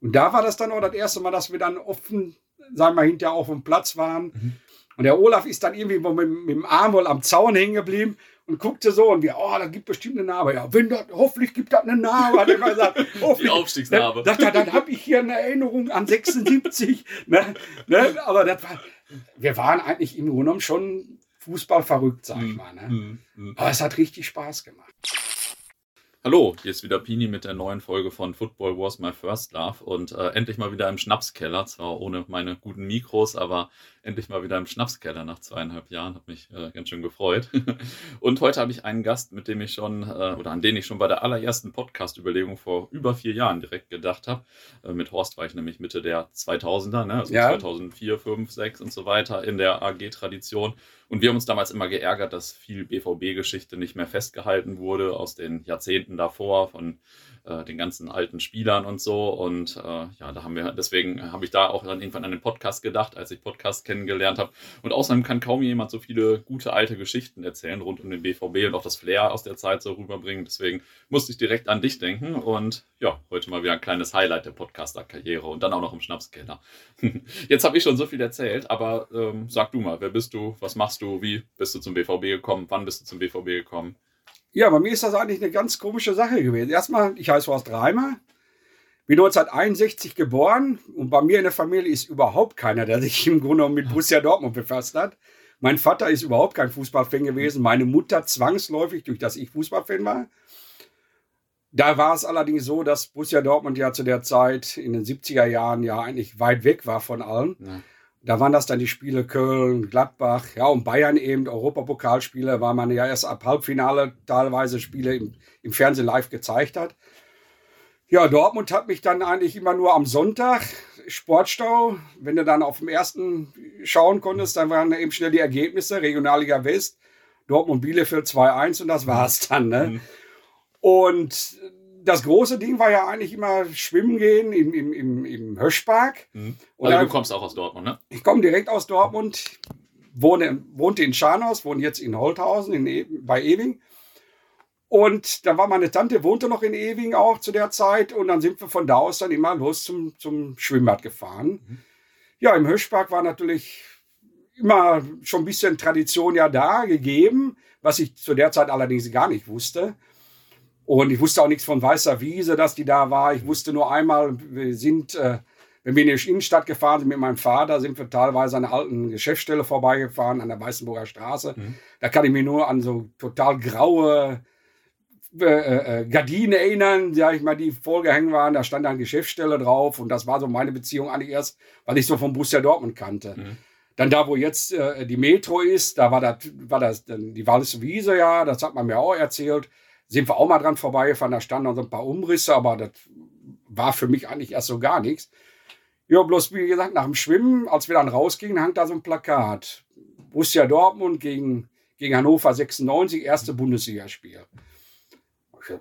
Und da war das dann auch das erste Mal, dass wir dann offen, sagen wir mal, hinterher auf dem Platz waren. Mhm. Und der Olaf ist dann irgendwie mit, mit dem Arm wohl am Zaun hängen geblieben und guckte so und wir, oh, da gibt bestimmt eine Narbe. Ja, wenn das, hoffentlich gibt das eine Narbe, hat er gesagt. Die Aufstiegsnarbe. Dann, dann, dann habe ich hier eine Erinnerung an 76. ne, ne, aber das war, wir waren eigentlich im Grunde genommen schon Fußball verrückt, sag ich hm, mal. Ne? Mm, mm. Aber es hat richtig Spaß gemacht. Hallo, hier ist wieder Pini mit der neuen Folge von Football Was My First Love und äh, endlich mal wieder im Schnapskeller, zwar ohne meine guten Mikros, aber endlich mal wieder im Schnapskeller nach zweieinhalb Jahren, hat mich äh, ganz schön gefreut. und heute habe ich einen Gast, mit dem ich schon äh, oder an den ich schon bei der allerersten Podcast-Überlegung vor über vier Jahren direkt gedacht habe. Äh, mit Horst war ich nämlich Mitte der 2000er, ne? also ja. 2004, 5, 6 und so weiter in der AG-Tradition und wir haben uns damals immer geärgert, dass viel BVB-Geschichte nicht mehr festgehalten wurde aus den Jahrzehnten davor von äh, den ganzen alten Spielern und so. Und äh, ja, da haben wir, deswegen habe ich da auch dann irgendwann an den Podcast gedacht, als ich Podcast kennengelernt habe. Und außerdem kann kaum jemand so viele gute alte Geschichten erzählen rund um den BVB und auch das Flair aus der Zeit so rüberbringen. Deswegen musste ich direkt an dich denken. Und ja, heute mal wieder ein kleines Highlight der Podcaster-Karriere und dann auch noch im Schnapskeller. Jetzt habe ich schon so viel erzählt, aber ähm, sag du mal, wer bist du? Was machst du? Wie bist du zum BVB gekommen? Wann bist du zum BVB gekommen? Ja, bei mir ist das eigentlich eine ganz komische Sache gewesen. Erstmal, ich heiße Horst Reimer, bin 1961 geboren und bei mir in der Familie ist überhaupt keiner, der sich im Grunde genommen mit Borussia Dortmund befasst hat. Mein Vater ist überhaupt kein Fußballfan gewesen, meine Mutter zwangsläufig, durch das ich Fußballfan war. Da war es allerdings so, dass Borussia Dortmund ja zu der Zeit in den 70er Jahren ja eigentlich weit weg war von allen. Ja. Da waren das dann die Spiele Köln, Gladbach, ja, und Bayern eben, Europapokalspiele, weil man ja erst ab Halbfinale teilweise Spiele im, im Fernsehen live gezeigt hat. Ja, Dortmund hat mich dann eigentlich immer nur am Sonntag, Sportstau, wenn du dann auf dem ersten schauen konntest, dann waren eben schnell die Ergebnisse, Regionalliga West, Dortmund Bielefeld 2-1 und das war's dann. Ne? Mhm. Und das große Ding war ja eigentlich immer Schwimmen gehen im, im, im, im Höschpark. Mhm. Also du kommst auch aus Dortmund, ne? Ich komme direkt aus Dortmund, wohne, wohnte in Scharnhaus, wohne jetzt in Holthausen in e bei Ewing. Und da war meine Tante, wohnte noch in Ewing auch zu der Zeit. Und dann sind wir von da aus dann immer los zum, zum Schwimmbad gefahren. Mhm. Ja, im Höschpark war natürlich immer schon ein bisschen Tradition ja da gegeben, was ich zu der Zeit allerdings gar nicht wusste. Und ich wusste auch nichts von Weißer Wiese, dass die da war. Ich wusste nur einmal, wir sind, äh, wenn wir in die Innenstadt gefahren sind mit meinem Vater, sind wir teilweise an einer alten Geschäftsstelle vorbeigefahren, an der Weißenburger Straße. Mhm. Da kann ich mich nur an so total graue äh, äh, äh Gardinen erinnern, sag ich mal, die vorgehängt waren. Da stand eine Geschäftsstelle drauf und das war so meine Beziehung eigentlich erst, weil ich so vom Bus der Dortmund kannte. Mhm. Dann da, wo jetzt äh, die Metro ist, da war das, war das die Wallis Wiese, ja, das hat man mir auch erzählt sind wir auch mal dran vorbeigefahren, da standen noch so ein paar Umrisse, aber das war für mich eigentlich erst so gar nichts. Ja, bloß wie gesagt, nach dem Schwimmen, als wir dann rausgingen, hang da so ein Plakat. Borussia Dortmund gegen, gegen Hannover 96, erste Bundesligaspiel.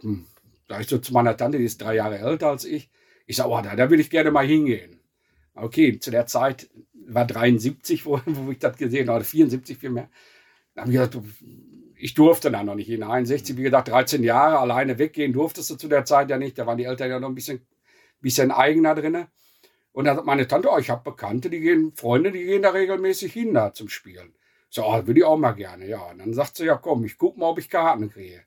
Hm, da ich so zu meiner Tante, die ist drei Jahre älter als ich. Ich sage, oh, da, da will ich gerne mal hingehen. Okay, zu der Zeit war 73, wo, wo ich das gesehen habe, oder 74 vielmehr. Da habe ich gesagt, ich durfte da noch nicht hinein. 60, wie gesagt, 13 Jahre alleine weggehen durftest du zu der Zeit ja nicht. Da waren die Eltern ja noch ein bisschen, bisschen eigener drin. Und dann hat meine Tante, oh, ich habe Bekannte, die gehen, Freunde, die gehen da regelmäßig hin da zum Spielen. So, oh, würde ich auch mal gerne, ja. Und dann sagt sie, ja komm, ich guck mal, ob ich Karten kriege.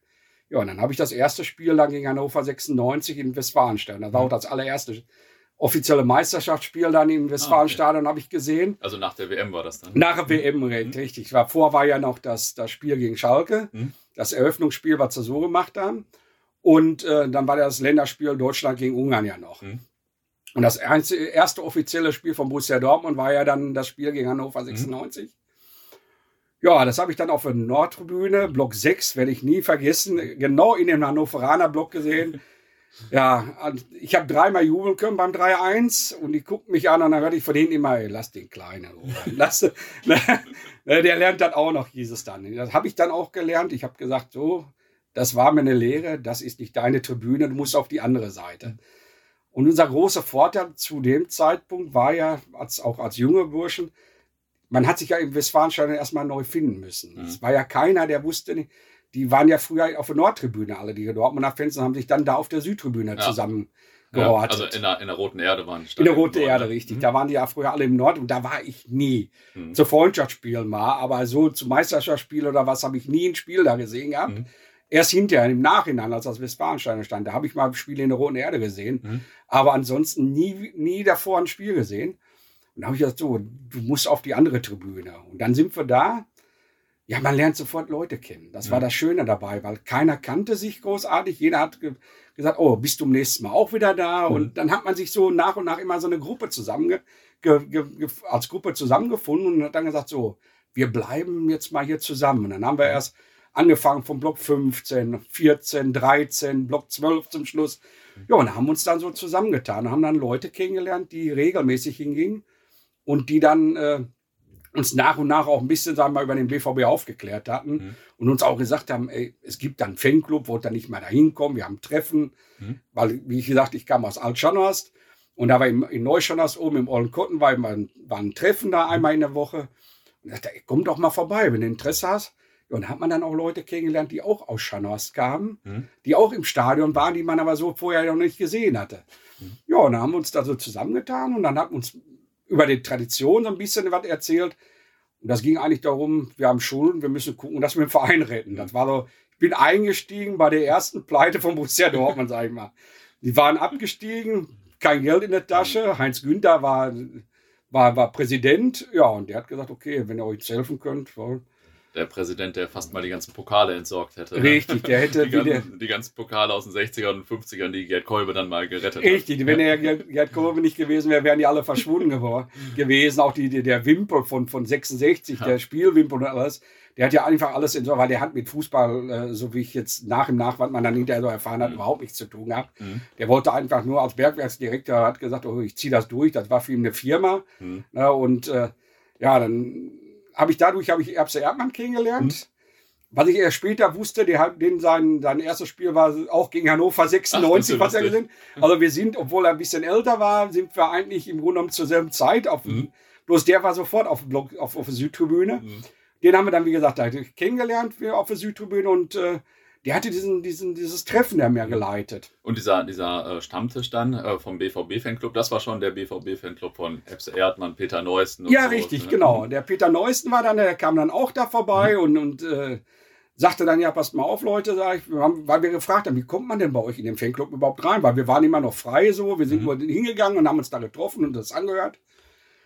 Ja, und dann habe ich das erste Spiel dann gegen Hannover 96 in Westfalenstein. Das war auch das allererste offizielle Meisterschaftsspiel dann im Westfalenstadion ah, okay. habe ich gesehen. Also nach der WM war das dann? Nach der WM, mhm. richtig. Davor war ja noch das, das Spiel gegen Schalke, mhm. das Eröffnungsspiel, was sie so gemacht haben. Und äh, dann war das Länderspiel Deutschland gegen Ungarn ja noch. Mhm. Und das erste offizielle Spiel von Borussia Dortmund war ja dann das Spiel gegen Hannover 96. Mhm. Ja, das habe ich dann auf der Nordtribüne, Block 6, werde ich nie vergessen, genau in dem Hannoveraner Block gesehen. Ja, ich habe dreimal jubeln können beim 3-1 und die guckt mich an und dann hörte ich von denen immer, lass den Kleinen. lass, ne, der lernt das auch noch, es dann. Das habe ich dann auch gelernt. Ich habe gesagt, so, das war mir eine Lehre, das ist nicht deine Tribüne, du musst auf die andere Seite. Und unser großer Vorteil zu dem Zeitpunkt war ja, als, auch als junge Burschen, man hat sich ja im Westfalenstadion erstmal neu finden müssen. Mhm. Es war ja keiner, der wusste nicht, die waren ja früher auf der Nordtribüne, alle die Dortmunder Fans, und haben sich dann da auf der Südtribüne ja. zusammen. Ja, also in der, in der Roten Erde waren die In der Roten Erde, ne? richtig. Mhm. Da waren die ja früher alle im Nord und da war ich nie. Mhm. Zu Freundschaftsspielen mal, aber so zu Meisterschaftsspielen oder was habe ich nie ein Spiel da gesehen gehabt. Mhm. Erst hinterher, im Nachhinein, als das Westfalensteiner stand, da habe ich mal Spiele in der Roten Erde gesehen. Mhm. Aber ansonsten nie, nie davor ein Spiel gesehen. Und da habe ich gesagt, so, du musst auf die andere Tribüne. Und dann sind wir da. Ja, man lernt sofort Leute kennen. Das ja. war das Schöne dabei, weil keiner kannte sich großartig. Jeder hat ge gesagt, oh, bist du am nächsten Mal auch wieder da? Mhm. Und dann hat man sich so nach und nach immer so eine Gruppe zusammen, als Gruppe zusammengefunden und hat dann gesagt, so, wir bleiben jetzt mal hier zusammen. Und dann haben wir erst angefangen vom Block 15, 14, 13, Block 12 zum Schluss. Ja, und haben uns dann so zusammengetan, haben dann Leute kennengelernt, die regelmäßig hingingen und die dann äh, uns nach und nach auch ein bisschen, sagen wir mal, über den BVB aufgeklärt hatten mhm. und uns auch gesagt haben, ey, es gibt dann einen Fanclub, wo dann nicht mehr dahin kommen, wir haben Treffen, mhm. weil, wie ich gesagt, ich kam aus Altschanhorst und da war in, in Neuschanhorst oben im Ollenkotten, war, war, war ein Treffen da einmal in der Woche und dachte, ey, komm doch mal vorbei, wenn du Interesse hast. Und hat man dann auch Leute kennengelernt, die auch aus Schanhorst kamen, mhm. die auch im Stadion waren, die man aber so vorher noch nicht gesehen hatte. Mhm. Ja, und dann haben wir uns da so zusammengetan und dann hat uns über die Tradition so ein bisschen was erzählt. Und das ging eigentlich darum, wir haben Schulden, wir müssen gucken, dass wir den Verein retten. Das war so, ich bin eingestiegen bei der ersten Pleite von Borussia Dortmund, sag ich mal. Die waren abgestiegen, kein Geld in der Tasche. Heinz Günther war, war, war Präsident. Ja, und der hat gesagt, okay, wenn ihr euch helfen könnt, der Präsident, der fast mal die ganzen Pokale entsorgt hätte. Ne? Richtig, der hätte die, ganzen, die ganzen Pokale aus den 60ern und 50ern, die Gerd Kolbe dann mal gerettet Richtig, hat. wenn er Gerd Kolbe nicht gewesen wäre, wären die alle verschwunden gewesen. Auch die, der Wimpel von, von 66, ja. der Spielwimpel und alles. Der hat ja einfach alles entsorgt, weil der hat mit Fußball, äh, so wie ich jetzt nach im Nach, was man dann hinterher so erfahren hat, mhm. überhaupt nichts zu tun gehabt. Mhm. Der wollte einfach nur als Bergwerksdirektor, hat gesagt, oh, ich ziehe das durch. Das war für ihn eine Firma. Mhm. Ne, und äh, ja, dann habe ich dadurch habe ich Erbse Erdmann kennengelernt. Mhm. Was ich erst später wusste, der, den sein, sein erstes Spiel war auch gegen Hannover 96, Ach, was er gesehen. Also wir sind, obwohl er ein bisschen älter war, sind wir eigentlich im Grunde genommen zur selben Zeit auf mhm. Bloß der war sofort auf, Block, auf, auf der Südtribüne. Mhm. Den haben wir dann, wie gesagt, kennengelernt auf der Südtribüne und äh, der hatte diesen, diesen, dieses Treffen der mehr geleitet. Und dieser, dieser äh, Stammtisch dann äh, vom BVB-Fanclub, das war schon der BVB-Fanclub von Ebse Erdmann, Peter Neusten. ja, so, richtig, ne? genau. Der Peter Neusten war dann, der kam dann auch da vorbei mhm. und, und äh, sagte dann, ja, passt mal auf, Leute, sag ich, weil wir gefragt haben, wie kommt man denn bei euch in den Fanclub überhaupt rein? Weil wir waren immer noch frei so, wir sind mhm. nur hingegangen und haben uns da getroffen und das angehört.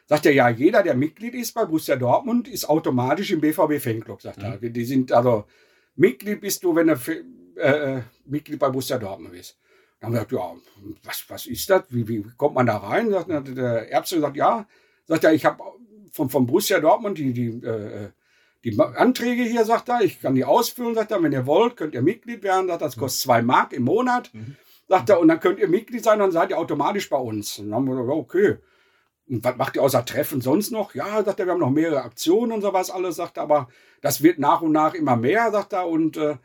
Sagt er, ja, jeder, der Mitglied ist bei Borussia Dortmund, ist automatisch im BVB-Fanclub, sagt mhm. er. Die sind also Mitglied bist du, wenn du äh, äh, Mitglied bei Borussia Dortmund bist. Dann haben wir gesagt, ja, was, was ist das? Wie, wie kommt man da rein? Sagt, der Erbse gesagt, ja. Sagt er, ich habe von, von Borussia Dortmund die, die, äh, die Anträge hier, sagt er, ich kann die ausfüllen, sagt er, wenn ihr wollt, könnt ihr Mitglied werden, sagt er, das kostet zwei Mark im Monat. Mhm. Sagt er, und dann könnt ihr Mitglied sein, dann seid ihr automatisch bei uns. Und dann haben wir gesagt, okay. Und was macht ihr außer Treffen sonst noch? Ja, sagt er, wir haben noch mehrere Aktionen und sowas alles, sagt er, aber das wird nach und nach immer mehr, sagt er, und äh,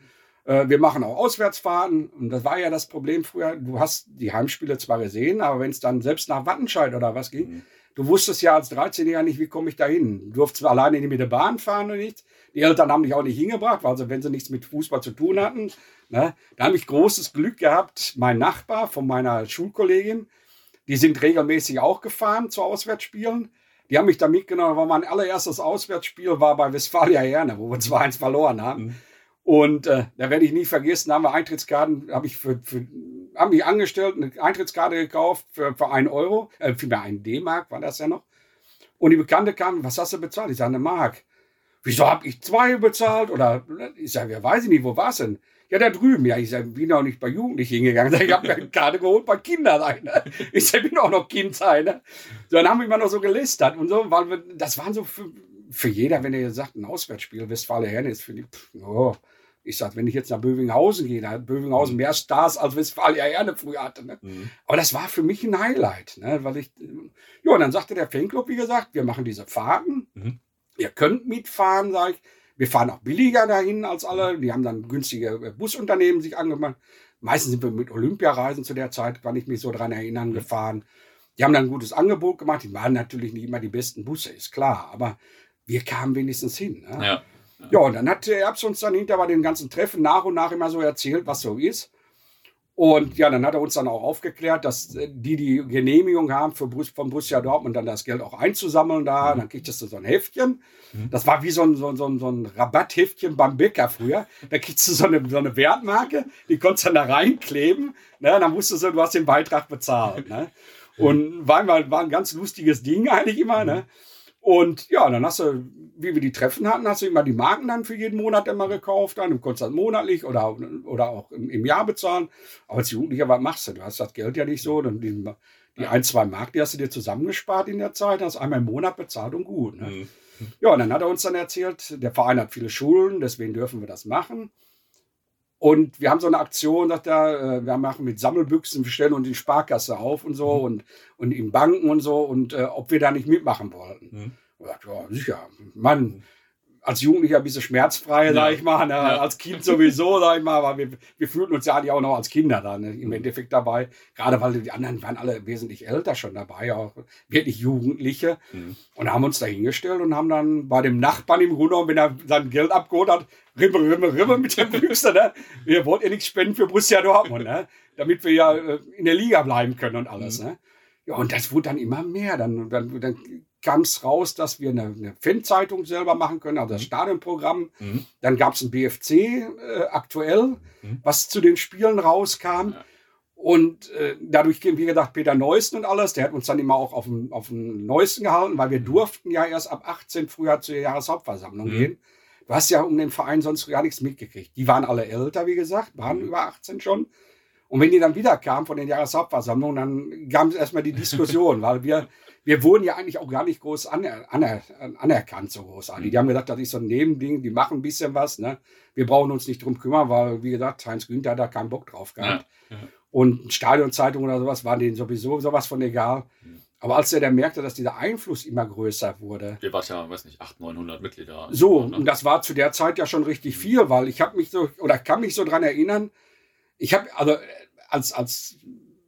äh, wir machen auch Auswärtsfahrten. Und das war ja das Problem früher. Du hast die Heimspiele zwar gesehen, aber wenn es dann selbst nach Wattenscheid oder was ging, mhm. du wusstest ja als 13-Jähriger nicht, wie komme ich da hin. Du durftest alleine nicht mit der Bahn fahren und nichts. Die Eltern haben dich auch nicht hingebracht, also wenn sie nichts mit Fußball zu tun hatten. Ne? Da habe ich großes Glück gehabt. Mein Nachbar von meiner Schulkollegin, die sind regelmäßig auch gefahren zu Auswärtsspielen. Die haben mich da mitgenommen, weil mein allererstes Auswärtsspiel war bei Westfalia Herne, wo wir 2-1 verloren haben. Mhm. Und äh, da werde ich nie vergessen, da haben wir Eintrittskarten, habe ich für, für haben mich angestellt, eine Eintrittskarte gekauft für, für einen Euro, äh, für mehr einen D-Mark war das ja noch. Und die Bekannte kam, was hast du bezahlt? Ich sage, eine Mark. Wieso habe ich zwei bezahlt? Oder ich sage, ja, weiß ich nicht, wo war es denn? Ja, da drüben. Ja, ich sage, bin auch nicht bei Jugendlichen hingegangen. Ich, ich habe mir eine Karte geholt bei Kindern. Eine. Ich sage, bin auch noch Kind sein. So, dann haben wir immer noch so gelistet und so, weil wir, das waren so für, für jeder, wenn ihr sagt, ein Auswärtsspiel, Westfalen Herne ist für die, pff, oh. Ich sage, wenn ich jetzt nach Bövinghausen gehe, da hat Bövinghausen mhm. mehr Stars als Westfalia Herne früher hatte. Ne? Mhm. Aber das war für mich ein Highlight, ne? weil ich, ja, und dann sagte der Fanclub, wie gesagt, wir machen diese Fahrten. Mhm. Ihr könnt mitfahren, sage ich. Wir fahren auch billiger dahin als alle. Die haben dann günstige äh, Busunternehmen sich angemacht. Meistens sind wir mit Olympiareisen zu der Zeit, kann ich mich so dran erinnern, gefahren. Die haben dann ein gutes Angebot gemacht. Die waren natürlich nicht immer die besten Busse, ist klar. Aber wir kamen wenigstens hin. Ne? Ja. Ja, und dann hat der Erbs uns dann hinter bei den ganzen Treffen nach und nach immer so erzählt, was so ist. Und ja, dann hat er uns dann auch aufgeklärt, dass äh, die die Genehmigung haben, für Brus von Borussia Dortmund dann das Geld auch einzusammeln da. Mhm. Dann kriegst du so ein Heftchen. Mhm. Das war wie so ein, so, ein, so, ein, so ein Rabattheftchen beim Bäcker früher. Da kriegst du so eine, so eine Wertmarke, die konntest du dann da reinkleben. Ne? Dann musst du so, du hast den Beitrag bezahlt. Ne? Und war, war ein ganz lustiges Ding eigentlich immer. Ne? Und ja, dann hast du, wie wir die Treffen hatten, hast du immer die Marken dann für jeden Monat immer gekauft. Dann. Du konntest das monatlich oder, oder auch im, im Jahr bezahlen. Aber als Jugendlicher, was machst du? Du hast das Geld ja nicht so. Dann die, die ein, zwei Mark, die hast du dir zusammengespart in der Zeit, hast einmal im Monat bezahlt und gut. Ne? Mhm. Ja, und dann hat er uns dann erzählt, der Verein hat viele Schulen, deswegen dürfen wir das machen. Und wir haben so eine Aktion, sagt er, äh, wir machen mit Sammelbüchsen, wir stellen uns die Sparkasse auf und so mhm. und, und in Banken und so und äh, ob wir da nicht mitmachen wollten. Mhm. Ja, sicher. Mann, als Jugendlicher ein bisschen schmerzfrei, ja. sag ich mal. Ne? Ja. Als Kind sowieso, sag ich mal, aber wir, wir fühlten uns ja eigentlich auch noch als Kinder dann ne? im mhm. Endeffekt dabei. Gerade weil die anderen waren alle wesentlich älter schon dabei, auch wirklich Jugendliche. Mhm. Und haben uns da hingestellt und haben dann bei dem Nachbarn im Grunde wenn er sein Geld abgeholt hat, Rimme, Rimme, Rimme mit dem Büchse, ne? Wir wollten ja nichts spenden für Borussia Dortmund, ne? Damit wir ja äh, in der Liga bleiben können und alles, mhm. ne? Ja, und das wurde dann immer mehr. Dann, dann, dann kam es raus, dass wir eine, eine Fanzeitung selber machen können, also das mhm. Stadionprogramm. Mhm. Dann gab es ein BFC äh, aktuell, mhm. was zu den Spielen rauskam. Ja. Und äh, dadurch, wie gesagt, Peter Neuesten und alles, der hat uns dann immer auch auf dem, auf dem Neuesten gehalten, weil wir mhm. durften ja erst ab 18 früher zur Jahreshauptversammlung mhm. gehen. Du hast ja um den Verein sonst gar nichts mitgekriegt. Die waren alle älter, wie gesagt, waren mhm. über 18 schon. Und wenn die dann wieder kamen von den Jahreshauptversammlungen, dann gab es erstmal die Diskussion, weil wir wir wurden ja eigentlich auch gar nicht groß aner, aner, anerkannt, so großartig. Die haben gesagt, das ist so ein Nebending, die machen ein bisschen was. Ne? Wir brauchen uns nicht drum kümmern, weil, wie gesagt, Heinz Günther hat da keinen Bock drauf gehabt. Ja, ja. Und Stadionzeitung oder sowas waren denen sowieso sowas von egal. Mhm. Aber als er dann merkte, dass dieser Einfluss immer größer wurde. Ihr wart ja, weiß nicht, 800, 900 Mitglieder. So, ne? und das war zu der Zeit ja schon richtig mhm. viel, weil ich habe mich so, oder kann mich so dran erinnern, ich habe, also als, als,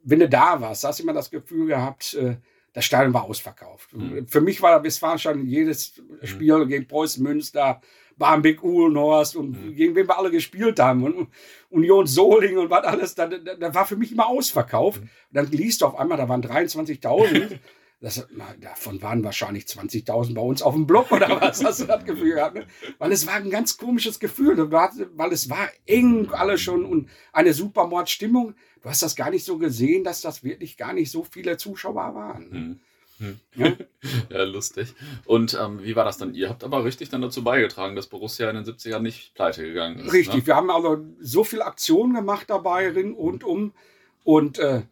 wenn du da warst, hast du immer das Gefühl gehabt, äh, das Stadion war ausverkauft. Mhm. Für mich war Westfalenstadion jedes mhm. Spiel mhm. gegen Preußen Münster, Barmbek, Uhlenhorst und mhm. gegen wen wir alle gespielt haben und Union Soling und was alles, da, da, da war für mich immer ausverkauft. Mhm. Dann liest du auf einmal, da waren 23.000. Das, davon waren wahrscheinlich 20.000 bei uns auf dem Block oder was, hast du das Gefühl gehabt? Ne? Weil es war ein ganz komisches Gefühl, weil es war eng alles schon und eine super Mordstimmung du hast das gar nicht so gesehen, dass das wirklich gar nicht so viele Zuschauer waren. Mhm. Ja? ja? lustig. Und ähm, wie war das dann? Ihr habt aber richtig dann dazu beigetragen, dass Borussia in den 70ern nicht pleite gegangen ist. Richtig, ne? wir haben also so viel Aktionen gemacht dabei und um. Und äh,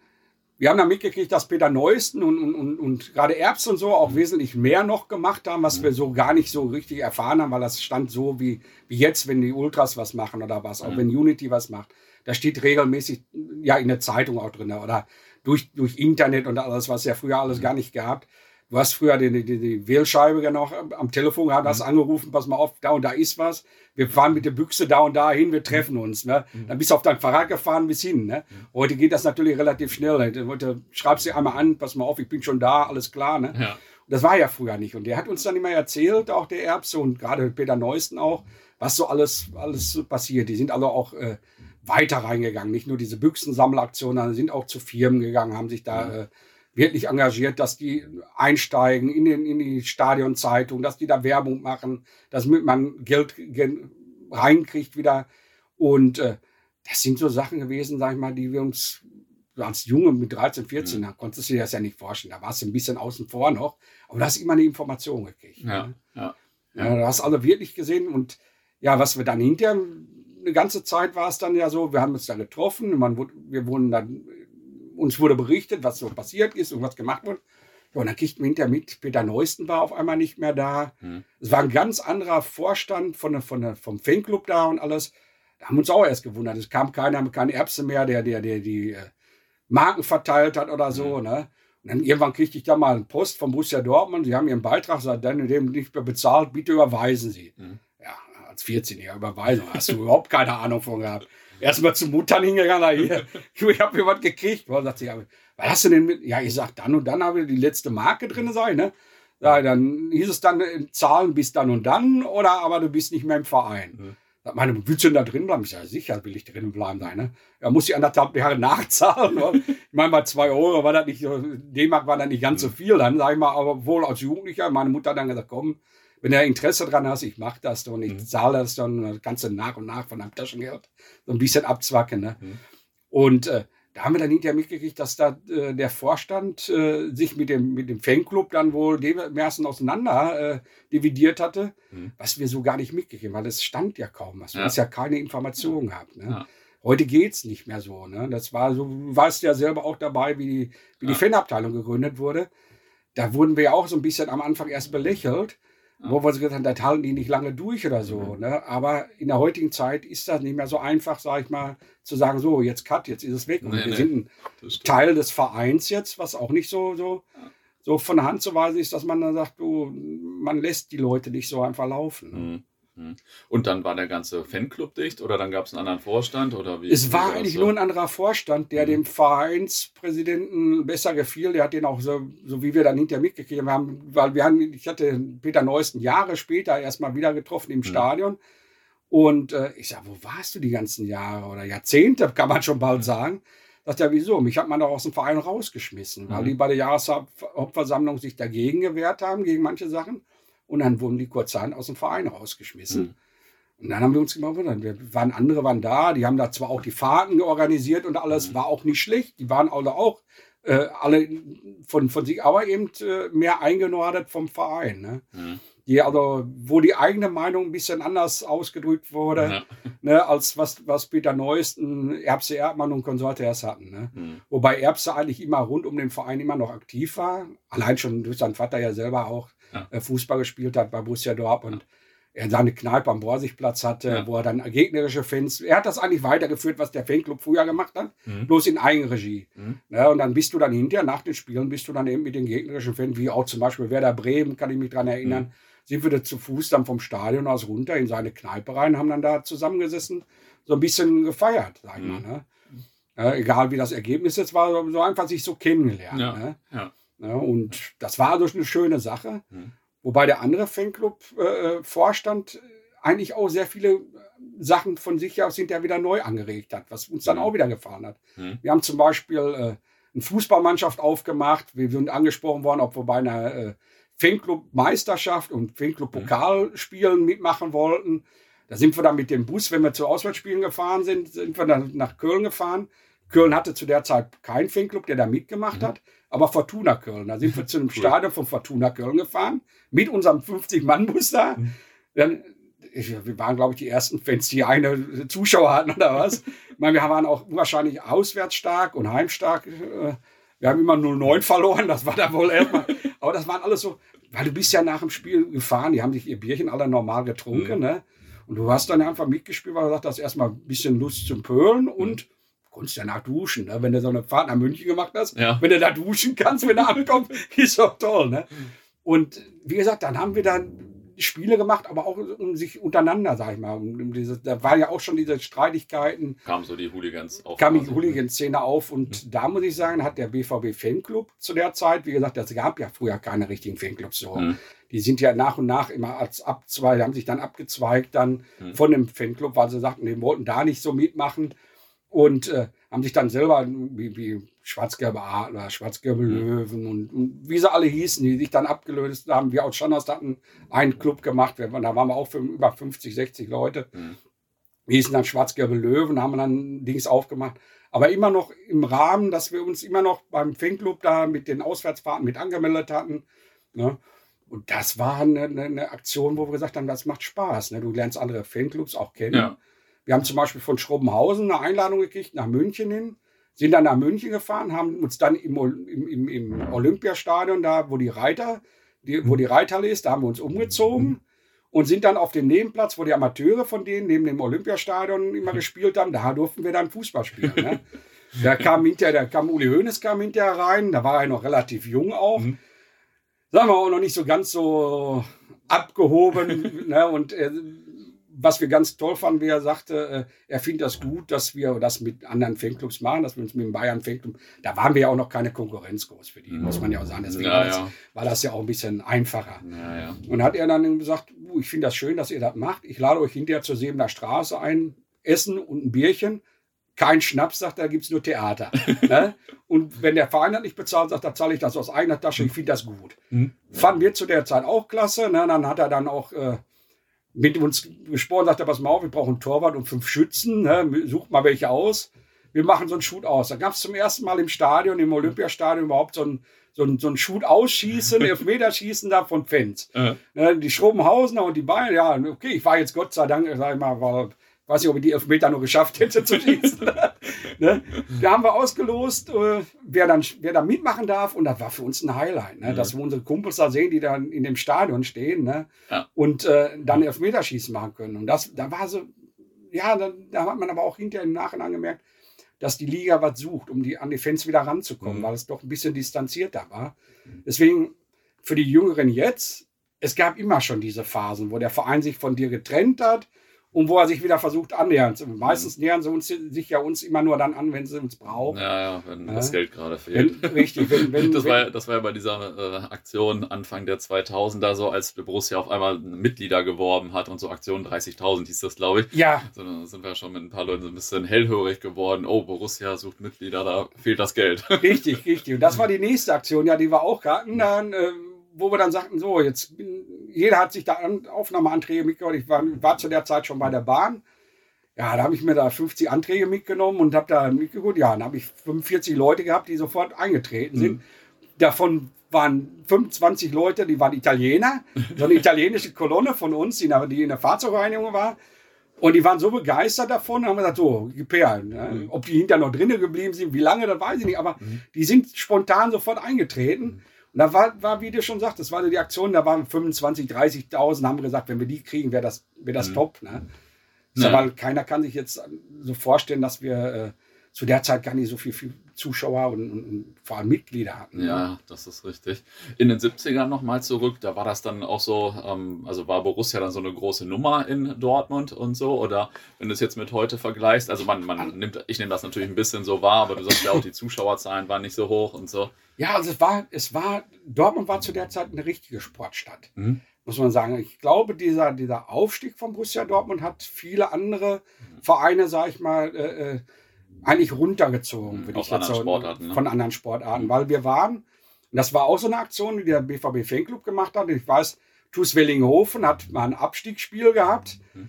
wir haben dann mitgekriegt, dass Peter Neuesten und, und, und, und gerade Erbs und so auch wesentlich mehr noch gemacht haben, was wir so gar nicht so richtig erfahren haben, weil das stand so wie, wie jetzt, wenn die Ultras was machen oder was, auch mhm. wenn Unity was macht. Da steht regelmäßig ja in der Zeitung auch drin oder durch, durch Internet und alles, was ja früher alles gar nicht gab. Du hast früher die, die, die Wählscheibe noch am Telefon, hat das mhm. angerufen, pass mal auf, da und da ist was. Wir fahren mit der Büchse da und da hin, wir treffen uns. Ne? Mhm. Dann bist du auf dein Fahrrad gefahren bis hin. Ne? Mhm. Heute geht das natürlich relativ schnell. Heute schreibst du einmal an, pass mal auf, ich bin schon da, alles klar. Ne? Ja. Das war ja früher nicht. Und der hat uns dann immer erzählt, auch der Erbse und gerade Peter Neusten auch, was so alles, alles passiert. Die sind alle auch äh, weiter reingegangen. Nicht nur diese Büchsensammelaktionen, sondern sind auch zu Firmen gegangen, haben sich da äh, wirklich engagiert, dass die einsteigen in, den, in die Stadionzeitung, dass die da Werbung machen, dass man Geld reinkriegt wieder. Und äh, das sind so Sachen gewesen, sag ich mal, die wir uns als Junge mit 13, 14, mhm. da konntest du dir das ja nicht vorstellen. Da warst du ein bisschen außen vor noch, aber du hast immer eine Information gekriegt. Ja, ne? ja, ja. ja. Du hast alle wirklich gesehen und ja, was wir dann hinterher eine ganze Zeit war es dann ja so, wir haben uns da getroffen, man, wir wurden dann, uns wurde berichtet, was so passiert ist und was gemacht wurde. Ja, und dann kriegt man hinterher mit, Peter Neusten war auf einmal nicht mehr da. Hm. Es war ein ganz anderer Vorstand von, von, vom Fanclub da und alles. Da haben wir uns auch erst gewundert. Es kam keiner, keine Erbse mehr, der, der, der die äh, Marken verteilt hat oder so. Hm. Ne? Und dann irgendwann kriegte ich da mal einen Post vom Borussia Dortmund. Sie haben ihren Beitrag seit dann dem nicht mehr bezahlt. Bitte überweisen Sie. Hm als 14-Jähriger überweisen. Hast du überhaupt keine Ahnung von gehabt. Erstmal zum Muttern hingegangen, hier, ich habe hier was gekriegt. Was sagt sie, was hast du denn mit? Ja, ich sag, dann und dann habe ich die letzte Marke drin sein, ne? Ja, dann hieß es dann in Zahlen bis dann und dann, oder aber du bist nicht mehr im Verein. Mhm. Meine, willst du denn da drin bleiben? Ich sage, sicher will ich drin bleiben sein. Ne? Er muss die anderthalb Jahre nachzahlen. ich meine, bei zwei Euro war das nicht, D-Mark war das nicht ganz so viel. Dann sage ich mal, aber wohl als Jugendlicher, meine Mutter hat dann gesagt, komm, wenn du Interesse dran hast, ich mache das und ich mhm. zahle das dann, dann kannst du nach und nach von deinem Taschengeld so ein bisschen abzwacken. Ne? Mhm. Und äh, da haben wir dann hinterher mitgekriegt, dass da äh, der Vorstand äh, sich mit dem, mit dem Fanclub dann wohl dermaßen auseinander äh, dividiert hatte, mhm. was wir so gar nicht mitgekriegt haben, weil es stand ja kaum was. Du ja. hast ja keine Informationen gehabt. Ne? Ja. Heute geht es nicht mehr so. Ne? Das war so, du warst ja selber auch dabei, wie die, wie ja. die Fanabteilung gegründet wurde. Da wurden wir ja auch so ein bisschen am Anfang erst belächelt. Wo wir gesagt haben, das halten die nicht lange durch oder so. Mhm. Ne? Aber in der heutigen Zeit ist das nicht mehr so einfach, sage ich mal, zu sagen, so, jetzt cut, jetzt ist es weg. Und nee, wir nee, sind ein Teil des Vereins jetzt, was auch nicht so, so, so von der Hand zu weisen ist, dass man dann sagt, du, man lässt die Leute nicht so einfach laufen. Ne? Mhm. Mhm. Und dann war der ganze Fanclub dicht oder dann gab es einen anderen Vorstand oder wie? Es war eigentlich so? nur ein anderer Vorstand, der mhm. dem Vereinspräsidenten besser gefiel. Der hat den auch so, so wie wir dann hinterher mitgekriegt haben, weil wir haben, ich hatte Peter Neuesten Jahre später erstmal wieder getroffen im mhm. Stadion. Und äh, ich sage, wo warst du die ganzen Jahre oder Jahrzehnte, kann man schon bald mhm. sagen. Sagt er, wieso? Mich hat man doch aus dem Verein rausgeschmissen, weil mhm. die bei der Jahreshauptversammlung sich dagegen gewehrt haben, gegen manche Sachen. Und dann wurden die kurzerhand aus dem Verein rausgeschmissen. Mhm. Und dann haben wir uns immer gewundert. Wir waren, andere waren da, die haben da zwar auch die Fahrten organisiert und alles, mhm. war auch nicht schlecht. Die waren alle auch äh, alle von, von sich, aber eben äh, mehr eingenordet vom Verein. Ne? Mhm. Die, also, wo die eigene Meinung ein bisschen anders ausgedrückt wurde, ja. ne, als was, was Peter Neuesten, Erbse Erdmann und Konsorte erst hatten. Ne? Mhm. Wobei Erbse eigentlich immer rund um den Verein immer noch aktiv war. Allein schon durch seinen Vater ja selber auch ja. Äh, Fußball gespielt hat bei Borussia Dortmund. Er seine Kneipe am Borsigplatz hatte, ja. wo er dann gegnerische Fans. Er hat das eigentlich weitergeführt, was der Fanclub früher gemacht hat, mhm. bloß in Eigenregie. Mhm. Ja, und dann bist du dann hinterher, nach den Spielen, bist du dann eben mit den gegnerischen Fans, wie auch zum Beispiel Werder Bremen, kann ich mich dran erinnern, mhm. sind wir da zu Fuß dann vom Stadion aus runter in seine Kneipe rein, haben dann da zusammengesessen, so ein bisschen gefeiert, sag ich mal. Mhm. Ne? Ja, egal wie das Ergebnis jetzt war, so einfach sich so kennengelernt. Ja. Ne? Ja. Ja, und das war also eine schöne Sache. Mhm. Wobei der andere Fanclub-Vorstand äh, eigentlich auch sehr viele äh, Sachen von sich aus hinterher wieder neu angeregt hat, was uns dann mhm. auch wieder gefallen hat. Mhm. Wir haben zum Beispiel äh, eine Fußballmannschaft aufgemacht. Wir sind angesprochen worden, ob wir bei einer äh, Fanclub-Meisterschaft und Fanclub-Pokalspielen mitmachen wollten. Da sind wir dann mit dem Bus, wenn wir zu Auswärtsspielen gefahren sind, sind wir dann nach Köln gefahren. Köln hatte zu der Zeit keinen Fanclub, der da mitgemacht mhm. hat aber Fortuna Köln. Da sind wir zu einem. Stadion von Fortuna Köln gefahren, mit unserem 50-Mann-Bus da. Mhm. Dann, wir waren, glaube ich, die ersten Fans, die eine Zuschauer hatten oder was. ich meine, wir waren auch wahrscheinlich auswärts stark und heimstark. Äh, wir haben immer 0-9 verloren, das war da wohl erstmal. Aber das waren alles so, weil du bist ja nach dem Spiel gefahren, die haben sich ihr Bierchen alle normal getrunken, mhm. ne? Und du hast dann einfach mitgespielt, weil du sagst, das erstmal ein bisschen Lust zum Pölen und konntest danach duschen, ne? wenn du so eine Fahrt nach München gemacht hast. Ja. Wenn du da duschen kannst, wenn du ankommst, ist doch toll. Ne? Und wie gesagt, dann haben wir dann Spiele gemacht, aber auch um sich untereinander, sag ich mal. Um diese, da waren ja auch schon diese Streitigkeiten. Kam so die Hooligans auf. Kam die Hooligan-Szene auf. Und mhm. da muss ich sagen, hat der BVB Fanclub zu der Zeit, wie gesagt, es gab ja früher keine richtigen Fanclubs so. Mhm. Die sind ja nach und nach immer als Abzweig, haben sich dann abgezweigt dann mhm. von dem Fanclub, weil sie sagten, die wollten da nicht so mitmachen und äh, haben sich dann selber wie, wie schwarz-gelbe Adler, schwarz-gelbe mhm. Löwen und, und, wie sie alle hießen, die sich dann abgelöst haben. Wir aus Schanders hatten einen Club gemacht, wir, da waren wir auch für über 50, 60 Leute. Mhm. Wir hießen dann schwarz-gelbe Löwen, haben dann Dings aufgemacht. Aber immer noch im Rahmen, dass wir uns immer noch beim Fanclub da mit den Auswärtsfahrten mit angemeldet hatten. Ne? Und das war eine, eine, Aktion, wo wir gesagt haben, das macht Spaß. Ne? Du lernst andere Fanclubs auch kennen. Ja. Wir haben zum Beispiel von Schrobenhausen eine Einladung gekriegt nach München hin, sind dann nach München gefahren, haben uns dann im, im, im Olympiastadion, da wo die Reiter, die, wo die Reiterhalle ist, da haben wir uns umgezogen und sind dann auf dem Nebenplatz, wo die Amateure von denen neben dem Olympiastadion immer gespielt haben, da durften wir dann Fußball spielen. Ne? Da kam hinterher, da kam Uli Hoeneß kam hinterher rein, da war er noch relativ jung auch. Mhm. Sagen wir auch noch nicht so ganz so abgehoben. ne? Und äh, was wir ganz toll fanden, wie er sagte, äh, er findet das gut, dass wir das mit anderen Fanclubs machen, dass wir uns mit dem Bayern Fanclub, da waren wir ja auch noch keine Konkurrenz groß für die, muss man ja auch sagen. Deswegen Ja, war, das, ja. war das ja auch ein bisschen einfacher. Ja. Und hat er dann gesagt, "Uh, ich finde das schön, dass ihr das macht. Ich lade euch hinterher zur Sebener Straße ein, Essen und ein Bierchen. Kein Schnaps, sagt er, da gibt es nur Theater. ne? Und wenn der Verein das nicht bezahlt, sagt er, zahle ich das aus eigener Tasche, ich finde das gut. Mhm. Fanden wir zu der Zeit auch klasse. Ne? Dann hat er dann auch äh, mit uns gesprochen, sagt er, pass mal auf, wir brauchen einen Torwart und fünf Schützen, ne? sucht mal welche aus. Wir machen so einen Shoot aus. Da gab es zum ersten Mal im Stadion, im Olympiastadion überhaupt so ein, so ein, so ein Shoot-Ausschießen, Elfmeterschießen da von Fans. Äh, Ne, die Schrobenhausener und die Bayern, ja, okay, ich war jetzt Gott sei Dank, sag ich mal, weil, weiß nicht, ob ich die Elfmeter noch geschafft hätte zu schießen. ne? Da haben wir ausgelost, äh, wer, dann, wer da mitmachen darf und das war für uns ein Highlight, ne? Mhm. dass wir unsere Kumpels da sehen, die dann in dem Stadion stehen ne? Ja. und äh, dann Elfmeterschießen machen können. Und das, da war so, ja, da, da hat man aber auch hinterher im Nachhinein gemerkt, dass die Liga was sucht, um die, an die Fans wieder ranzukommen, Mhm. weil es doch ein bisschen distanzierter war. Deswegen für die Jüngeren jetzt, es gab immer schon diese Phasen, wo der Verein sich von dir getrennt hat und wo er sich wieder versucht annähern zu. Meistens nähern sie uns, sich ja uns immer nur dann an, wenn sie uns brauchen. ja, ja, wenn Ja. das Geld gerade fehlt. Wenn, richtig, wenn, wenn, das, wenn, war, ja- das war ja bei dieser äh, Aktion Anfang der 2000er so, als Borussia auf einmal Mitglieder geworben hat und so Aktion 30.000 hieß das, glaube ich. ja, So, dann sind wir schon mit ein paar Leuten so ein bisschen hellhörig geworden. Oh, Borussia sucht Mitglieder, da fehlt das Geld. Richtig, richtig. Und das war die nächste Aktion, ja, die wir auch hatten, dann, äh, wo wir dann sagten, so, jetzt jeder hat sich da an, Aufnahmeanträge mitgebracht. Ich war, war zu der Zeit schon bei der Bahn. Ja, da habe ich mir da 50 Anträge mitgenommen und habe da mitgeguckt. Ja, dann habe ich 45 Leute gehabt, die sofort eingetreten sind. Mhm. Davon waren 25 Leute, die waren Italiener, so eine italienische Kolonne von uns, die in der, Fahrzeugreinigung war. Und die waren so begeistert davon, haben gesagt, so, gib her. Ne? Mhm. Ob die hinterher noch drinnen geblieben sind, wie lange, das weiß ich nicht. Aber Mhm. die sind spontan sofort eingetreten. Und da war, war, wie du schon sagst, das war die Aktion, da waren 25, 30.000, haben gesagt, wenn wir die kriegen, wäre das, wär das Mhm. top. Ne? Ja. Aber keiner kann sich jetzt so vorstellen, dass wir äh, zu der Zeit gar nicht so viel, viel Zuschauer und, und, und vor allem Mitglieder hatten. ne? Ja, das ist richtig. In den 70ern nochmal zurück, da war das dann auch so, ähm, also war Borussia dann so eine große Nummer in Dortmund und so, oder wenn du es jetzt mit heute vergleichst, also man, man nimmt, ich nehme das natürlich ein bisschen so wahr, aber du sagst ja auch, die Zuschauerzahlen waren nicht so hoch und so. Ja, also es war, es war, Dortmund war zu der Zeit eine richtige Sportstadt, Mhm. muss man sagen. Ich glaube, dieser, dieser Aufstieg von Borussia Dortmund hat viele andere Vereine, sag ich mal, äh, äh, eigentlich runtergezogen, Mhm, würde ich jetzt Sportarten, ne? von anderen Sportarten, Mhm. weil wir waren, und das war auch so eine Aktion, die der BVB Fanclub gemacht hat. Ich weiß, TuS Wellinghofen hat mal ein Abstiegsspiel gehabt. Mhm.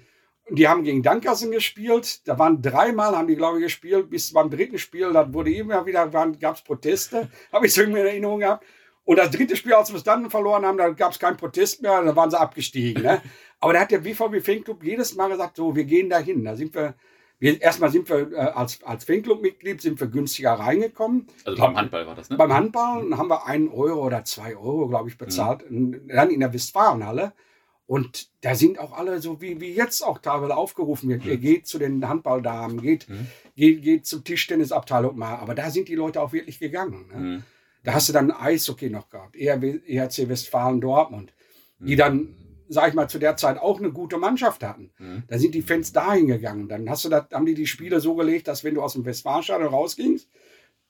Und Die haben gegen Dankersen gespielt. Da waren dreimal, haben die, glaube ich, gespielt. Bis beim dritten Spiel, da wurde immer wieder, gab es Proteste. Habe ich so in Erinnerung gehabt. Und das dritte Spiel, als wir es dann verloren haben, da gab es keinen Protest mehr, da waren sie abgestiegen. Ne? Aber da hat der BVB Fanclub jedes Mal gesagt, so, wir gehen dahin. Da sind wir, wir erstmal sind wir äh, als, als Fanclub-Mitglied sind wir günstiger reingekommen. Also Glaub- beim Handball war das, ne? Beim Handball haben wir einen Euro oder zwei Euro, glaube ich, bezahlt. Dann in der Westfalenhalle. Und da sind auch alle so wie, wie jetzt auch teilweise aufgerufen. Ihr, ihr geht zu den Handballdamen, geht, Mhm. geht, geht zur Tischtennisabteilung mal. Aber da sind die Leute auch wirklich gegangen. Ne? Mhm. Da hast du dann Eishockey noch gehabt. ERW ERC Westfalen Dortmund. Die Mhm. dann, sag ich mal, zu der Zeit auch eine gute Mannschaft hatten. Mhm. Da sind die Fans dahin gegangen. Dann hast du das, haben die die Spiele so gelegt, dass wenn du aus dem Westfalenstadion rausgingst,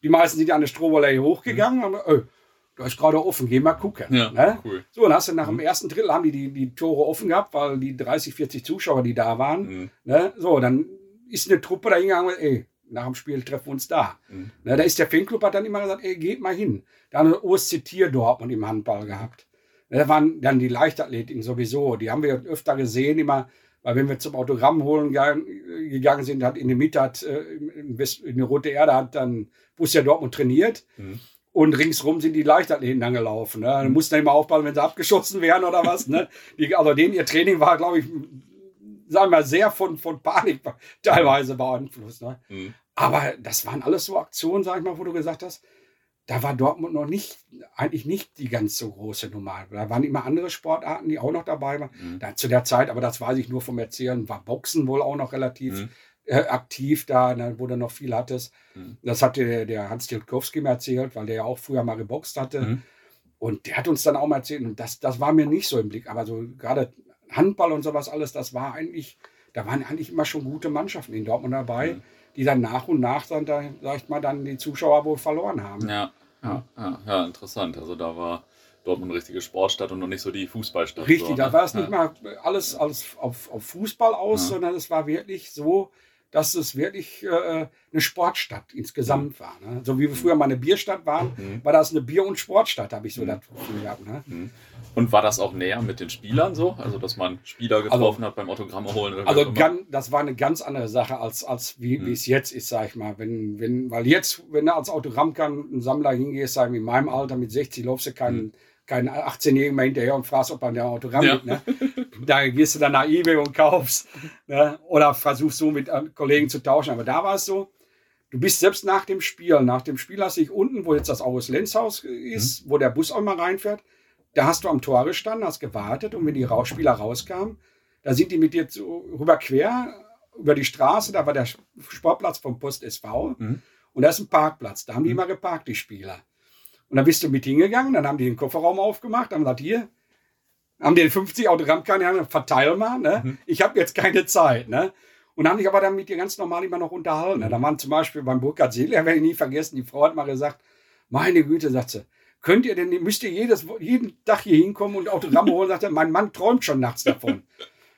die meisten sind an der Strohwallee hochgegangen und haben, da ist gerade offen, geh mal gucken. Ja, Ne? cool. So, dann hast du nach dem ersten Drittel haben die, die die Tore offen gehabt, weil die 30, 40 Zuschauer, die da waren. Mhm. Ne? So, dann ist eine Truppe da hingegangen, ey, nach dem Spiel treffen wir uns da. Mhm. Ne, da ist der Fanclub, hat dann immer gesagt, ey, geht mal hin. Da haben wir OSC Tier Dortmund im Handball gehabt. Da waren dann die Leichtathletiken sowieso, die haben wir öfter gesehen, immer, weil wenn wir zum Autogramm holen ge- gegangen sind, hat in der Mitte hat, äh, in der Rote Erde hat dann Borussia Dortmund trainiert. Mhm. Und ringsrum sind die Leichtathleten dann gelaufen. Ne? Da Mhm. mussten dann immer aufpassen, wenn sie abgeschossen werden oder was. Ne? Die, also denen, ihr Training war, glaube ich, sagen wir mal, sehr von, von Panik teilweise beeinflusst. Ne? Mhm. Aber das waren alles so Aktionen, sag ich mal, wo du gesagt hast, da war Dortmund noch nicht, eigentlich nicht die ganz so große Nummer. Da waren immer andere Sportarten, die auch noch dabei waren. Mhm. Da, zu der Zeit, aber das weiß ich nur vom Erzählen, war Boxen wohl auch noch relativ Mhm. äh, aktiv da, ne, wo du noch viel hattest. Mhm. Das hat der, der Hans Tilkowski mir erzählt, weil der ja auch früher mal geboxt hatte. Mhm. Und der hat uns dann auch mal erzählt, und das, das war mir nicht so im Blick, aber so gerade Handball und sowas alles, das war eigentlich, da waren eigentlich immer schon gute Mannschaften in Dortmund dabei, mhm. Die dann nach und nach dann, da, sag ich mal, dann die Zuschauer wohl verloren haben. Ja, ja, ja, ja interessant. Also da war Dortmund eine richtige Sportstadt und noch nicht so die Fußballstadt. Richtig, so, ne? da war es nicht mal alles, alles auf, auf Fußball aus, sondern es war wirklich so, dass es wirklich äh, eine Sportstadt insgesamt mhm. war. Ne? So wie wir früher mal eine Bierstadt waren, mhm. war das eine Bier- und Sportstadt, habe ich so mhm. das Gefühl gehabt. Ne? Mhm. Und war das auch näher mit den Spielern so? Also, dass man Spieler also getroffen also, hat beim Autogramme holen? Also, ganz, das war eine ganz andere Sache, als, als wie, mhm. es jetzt ist, sag ich mal. Wenn, wenn, weil jetzt, wenn du als Autogrammsammler hingehst, sagen wir in meinem Alter mit 60, laufst du keinen mhm kein 18-Jähriger mehr hinterher und fragst, ob er ein Autogramm ja. Ne? Da gehst du dann nach Ebay und kaufst. Ne? Oder versuchst so mit äh, Kollegen zu tauschen. Aber da war es so, du bist selbst nach dem Spiel, nach dem Spiel hast du dich unten, wo jetzt das August Lenzhaus ist, mhm. wo der Bus auch mal reinfährt, da hast du am Tor gestanden, hast gewartet und wenn die Spieler rauskamen, da sind die mit dir zu, rüber quer über die Straße, da war der Sportplatz vom Post SV mhm. und da ist ein Parkplatz, da haben die mhm. immer geparkt, die Spieler. Und dann bist du mit hingegangen, dann haben die den Kofferraum aufgemacht, haben gesagt, hier, haben die 50 Autogrammkarten, verteil mal, ne? Mhm. Ich habe jetzt keine Zeit, ne? Und haben dich aber dann mit dir ganz normal immer noch unterhalten. Ne? Mhm. Da waren zum Beispiel beim Burkhard Seeler, werde ich nie vergessen, die Frau hat mal gesagt, meine Güte, sagt sie, könnt ihr denn, müsst ihr jedes, jeden Tag hier hinkommen und Autogramme holen? Sagt er, mein Mann träumt schon nachts davon.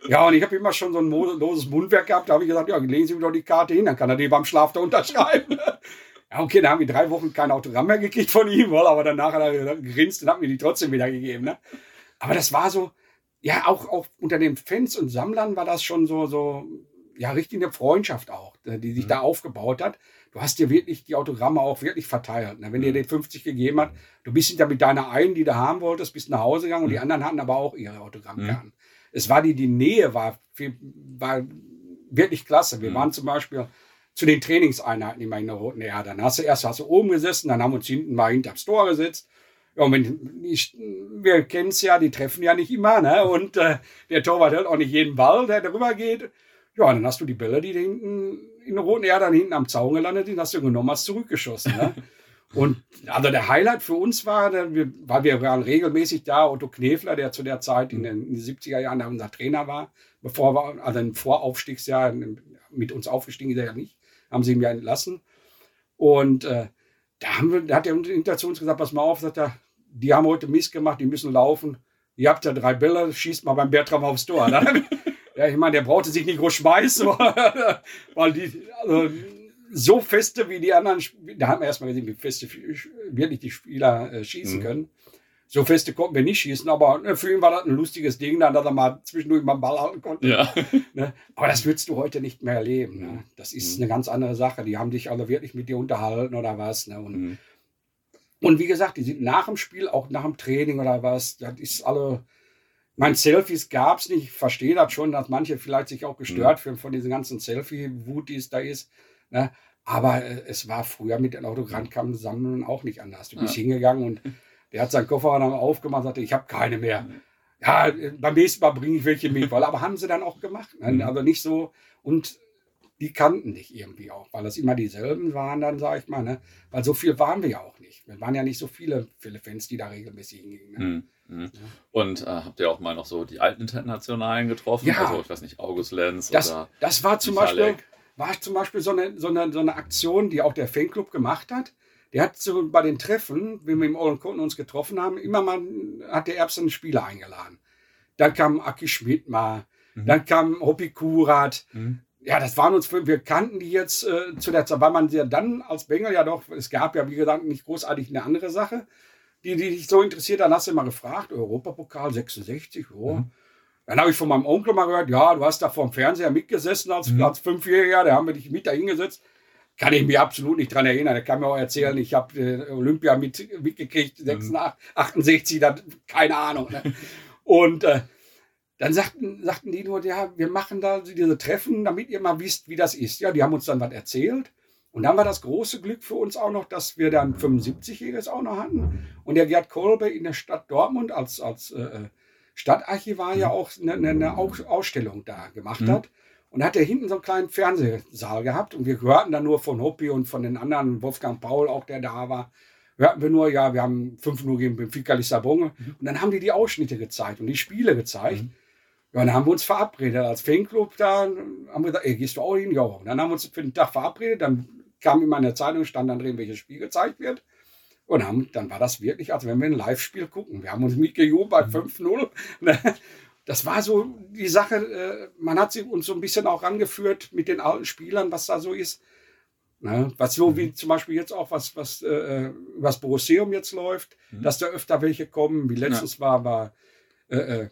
ja, und ich habe immer schon so ein loses Mundwerk gehabt, da habe ich gesagt, ja, legen Sie mir doch die Karte hin, dann kann er die beim Schlaf da unterschreiben. Ja, okay, da haben wir drei Wochen kein Autogramm mehr gekriegt von ihm, aber danach hat er gegrinst und hat mir die trotzdem wieder gegeben. Ne? Aber das war so, ja, auch, auch unter den Fans und Sammlern war das schon so, so, ja, richtig eine Freundschaft auch, die sich mhm. da aufgebaut hat. Du hast dir wirklich die Autogramme auch wirklich verteilt. Ne? Wenn mhm. dir den 50 gegeben hat, du bist hinter mit deiner einen, die du haben wolltest, bist nach Hause gegangen und die mhm. anderen hatten aber auch ihre Autogrammkarten. Mhm. Es war die, die Nähe war, war wirklich klasse. Wir mhm. waren zum Beispiel zu den Trainingseinheiten immer in der Roten Erde. Dann hast du erst hast du oben gesessen, dann haben wir uns hinten mal hinterm Tor gesetzt. Ja, und wenn ich, wir kennen es ja, die treffen ja nicht immer, ne? Und äh, der Torwart hält auch nicht jeden Ball, der darüber geht. Ja, dann hast du die Bälle, die hinten in der Roten Erde dann hinten am Zaun gelandet sind, hast du genommen, hast zurückgeschossen. Ne? Und also der Highlight für uns war, weil wir waren regelmäßig da, Otto Knefler, der zu der Zeit in den, in den 70er Jahren unser Trainer war, bevor wir, also im Voraufstiegsjahr mit uns aufgestiegen ist er ja nicht haben sie ihn ja entlassen. Und äh, da, haben wir, da hat er hinter zu uns gesagt, pass mal auf, sagt er, die haben heute Mist gemacht, die müssen laufen. Ihr habt ja drei Bälle, schießt mal beim Bertram aufs Tor. ja, ich meine, der brauchte sich nicht groß schmeißen, weil die, also, so feste wie die anderen, da haben wir erstmal gesehen, wie feste wirklich die Spieler äh, schießen mhm. können. So feste konnten wir nicht schießen, aber ne, für ihn war das ein lustiges Ding, dann, dass er mal zwischendurch mal einen Ball halten konnte. Ja. Ne? Aber das würdest du heute nicht mehr erleben. Ne? Das ist mhm. eine ganz andere Sache. Die haben dich alle wirklich mit dir unterhalten oder was. Ne? Und, mhm. und wie gesagt, die sind nach dem Spiel, auch nach dem Training oder was, das ist alle. Mein Selfies gab es nicht. Ich verstehe das schon, dass manche vielleicht sich auch gestört mhm. fühlen von diesen ganzen Selfie-Wut, die es da ist. Ne? Aber äh, es war früher mit den Autogrammkarten sammeln auch nicht anders. Du bist ja. hingegangen und Der hat seinen Kofferraum aufgemacht und sagte, ich habe keine mehr. Ja, beim nächsten Mal bringe ich welche mit. Weil, aber haben sie dann auch gemacht. Ne? Mhm. Aber nicht so. Und die kannten dich irgendwie auch, weil das immer dieselben waren dann, sage ich mal. Ne? Weil so viel waren wir ja auch nicht. Wir waren ja nicht so viele, viele Fans, die da regelmäßig hingingen. Ne? Mhm. Mhm. Ja. Und äh, habt ihr auch mal noch so die alten Internationalen getroffen? Ja. Also, ich weiß nicht, August Lenz das, oder. Das war zum Beispiel, war zum Beispiel so eine, so, eine, so eine Aktion, die auch der Fanclub gemacht hat. Der hat so bei den Treffen, wenn wir im Olden Kunden uns getroffen haben, immer mal hat der Erbsen Spieler eingeladen. Dann kam Aki Schmidt mal, mhm. dann kam Hopi Kurat. Mhm. Ja, das waren uns, wir kannten die jetzt äh, zu der Zeit, weil man ja dann als Bengel ja doch, es gab ja wie gesagt nicht großartig eine andere Sache, die, die dich so interessiert, dann hast du mal gefragt, Europapokal 66, oh. Mhm. Dann habe ich von meinem Onkel mal gehört, ja, du hast da vor dem Fernseher mitgesessen als, mhm. als Fünfjähriger, da haben wir dich mit da hingesetzt kann ich mich absolut nicht dran erinnern. Er kann mir auch erzählen, ich habe äh, Olympia mit, mitgekriegt, 66, 68, dann, keine Ahnung. Ne? Und äh, dann sagten, sagten die nur, ja, wir machen da diese Treffen, damit ihr mal wisst, wie das ist. Ja, die haben uns dann was erzählt. Und dann war das große Glück für uns auch noch, dass wir dann 75-Jähriges auch noch hatten. Und der Gerd Kolbe in der Stadt Dortmund als, als äh, äh Stadtarchivar ja auch eine, eine Ausstellung da gemacht mhm. hat. Und hat er hinten so einen kleinen Fernsehsaal gehabt und wir hörten dann nur von Hoppi und von den anderen, Wolfgang Paul auch, der da war, hörten wir nur, ja, wir haben 5 Uhr gegen Benfica Lissabon. Mhm. Und dann haben die die Ausschnitte gezeigt und die Spiele gezeigt. Mhm. Ja, dann haben wir uns verabredet als Fanclub. Da haben wir gesagt, ey, gehst du auch hin? Ja. Und dann haben wir uns für den Tag verabredet. Dann kam immer in der Zeitung, stand dann drin, welches Spiel gezeigt wird. Und haben, dann war das wirklich, als wenn wir ein Live-Spiel gucken. Wir haben uns mitgejubelt bei 5-0. Das war so die Sache, äh, man hat sie uns so ein bisschen auch rangeführt mit den alten Spielern, was da so ist. Ne? Was so wie zum Beispiel jetzt auch was, was äh, was Borusseum jetzt läuft, mhm. dass da öfter welche kommen, wie letztes ja. war, war äh, äh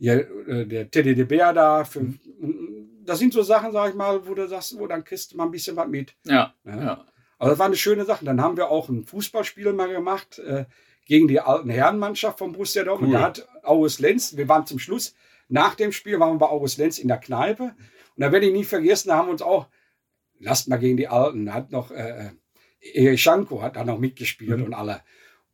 äh, der Teddy de Bär da. Für, mhm. Das sind so Sachen, sag ich mal, wo du sagst, wo dann kriegst du mal ein bisschen was mit. Ja. ja. ja. Aber das war eine schöne Sache. Dann haben wir auch ein Fußballspiel mal gemacht äh, gegen die alten Herrenmannschaft von Borussia Dortmund. Cool. Da hat August Lenz, wir waren zum Schluss, nach dem Spiel waren wir bei August Lenz in der Kneipe. Und da werde ich nie vergessen, da haben wir uns auch, lasst mal gegen die Alten, da hat noch äh, Erich Schanko hat da noch mitgespielt mhm. und alle.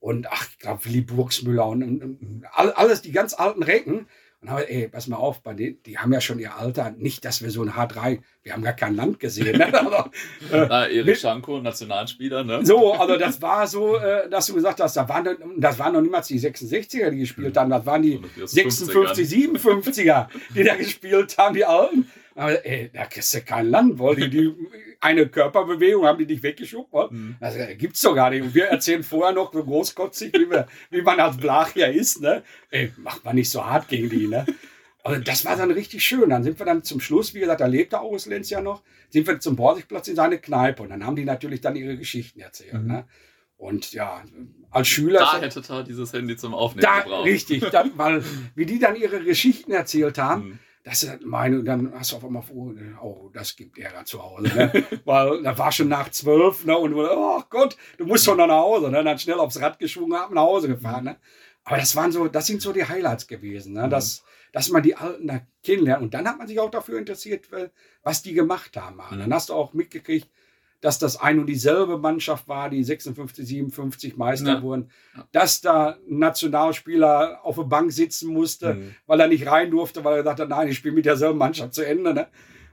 Und ach, ich glaube, Willy Burgsmüller und, und, und, alles, die ganz alten Recken. Und habe, ey, pass mal auf, bei denen, die haben ja schon ihr Alter. Nicht, dass wir so ein H3, wir haben gar kein Land gesehen. Ne? also, äh, Erich Schanko, Nationalspieler, ne? So, also das war so, äh, dass du gesagt hast, da waren, das waren noch niemals die 66er, die gespielt haben, das waren die 56, 57er, die da gespielt haben, die Alten. Aber ey, da kriegst du kein Land, weil die, die eine Körperbewegung haben die dich weggeschoben. Mhm. Also gibt's doch gar nicht. Und wir erzählen vorher noch so großkotzig, wie, wir, wie man als Blach ja ist. Ne? Ey, macht man nicht so hart gegen die. Ne? Also das war dann richtig schön. Dann sind wir dann zum Schluss, wie gesagt, da lebte August Lenz ja noch, sind wir zum Borsigplatz in seine Kneipe. Und dann haben die natürlich dann ihre Geschichten erzählt. Mhm. Ne? Und ja, als Schüler. Da hätte er dieses Handy zum Aufnehmen da, gebraucht. Richtig, dann, weil wie die dann ihre Geschichten erzählt haben. Mhm das ist meine, und dann hast du auf einmal vor, oh, das gibt Ärger zu Hause. Ne? Weil da war schon nach zwölf, ne? Und du, oh Gott, du musst schon noch nach Hause. Ne? Dann schnell aufs Rad geschwungen, ab nach Hause gefahren. Ne? Aber das waren so, das sind so die Highlights gewesen, ne? Mhm. dass, dass man die Alten da kennenlernt. Und dann hat man sich auch dafür interessiert, was die gemacht haben. Mhm. Dann hast du auch mitgekriegt, dass das ein und dieselbe Mannschaft war, die 56, 57 Meister ja. wurden, dass da ein Nationalspieler auf der Bank sitzen musste, mhm. weil er nicht rein durfte, weil er dachte, nein, ich spiele mit derselben Mannschaft zu Ende. Ne?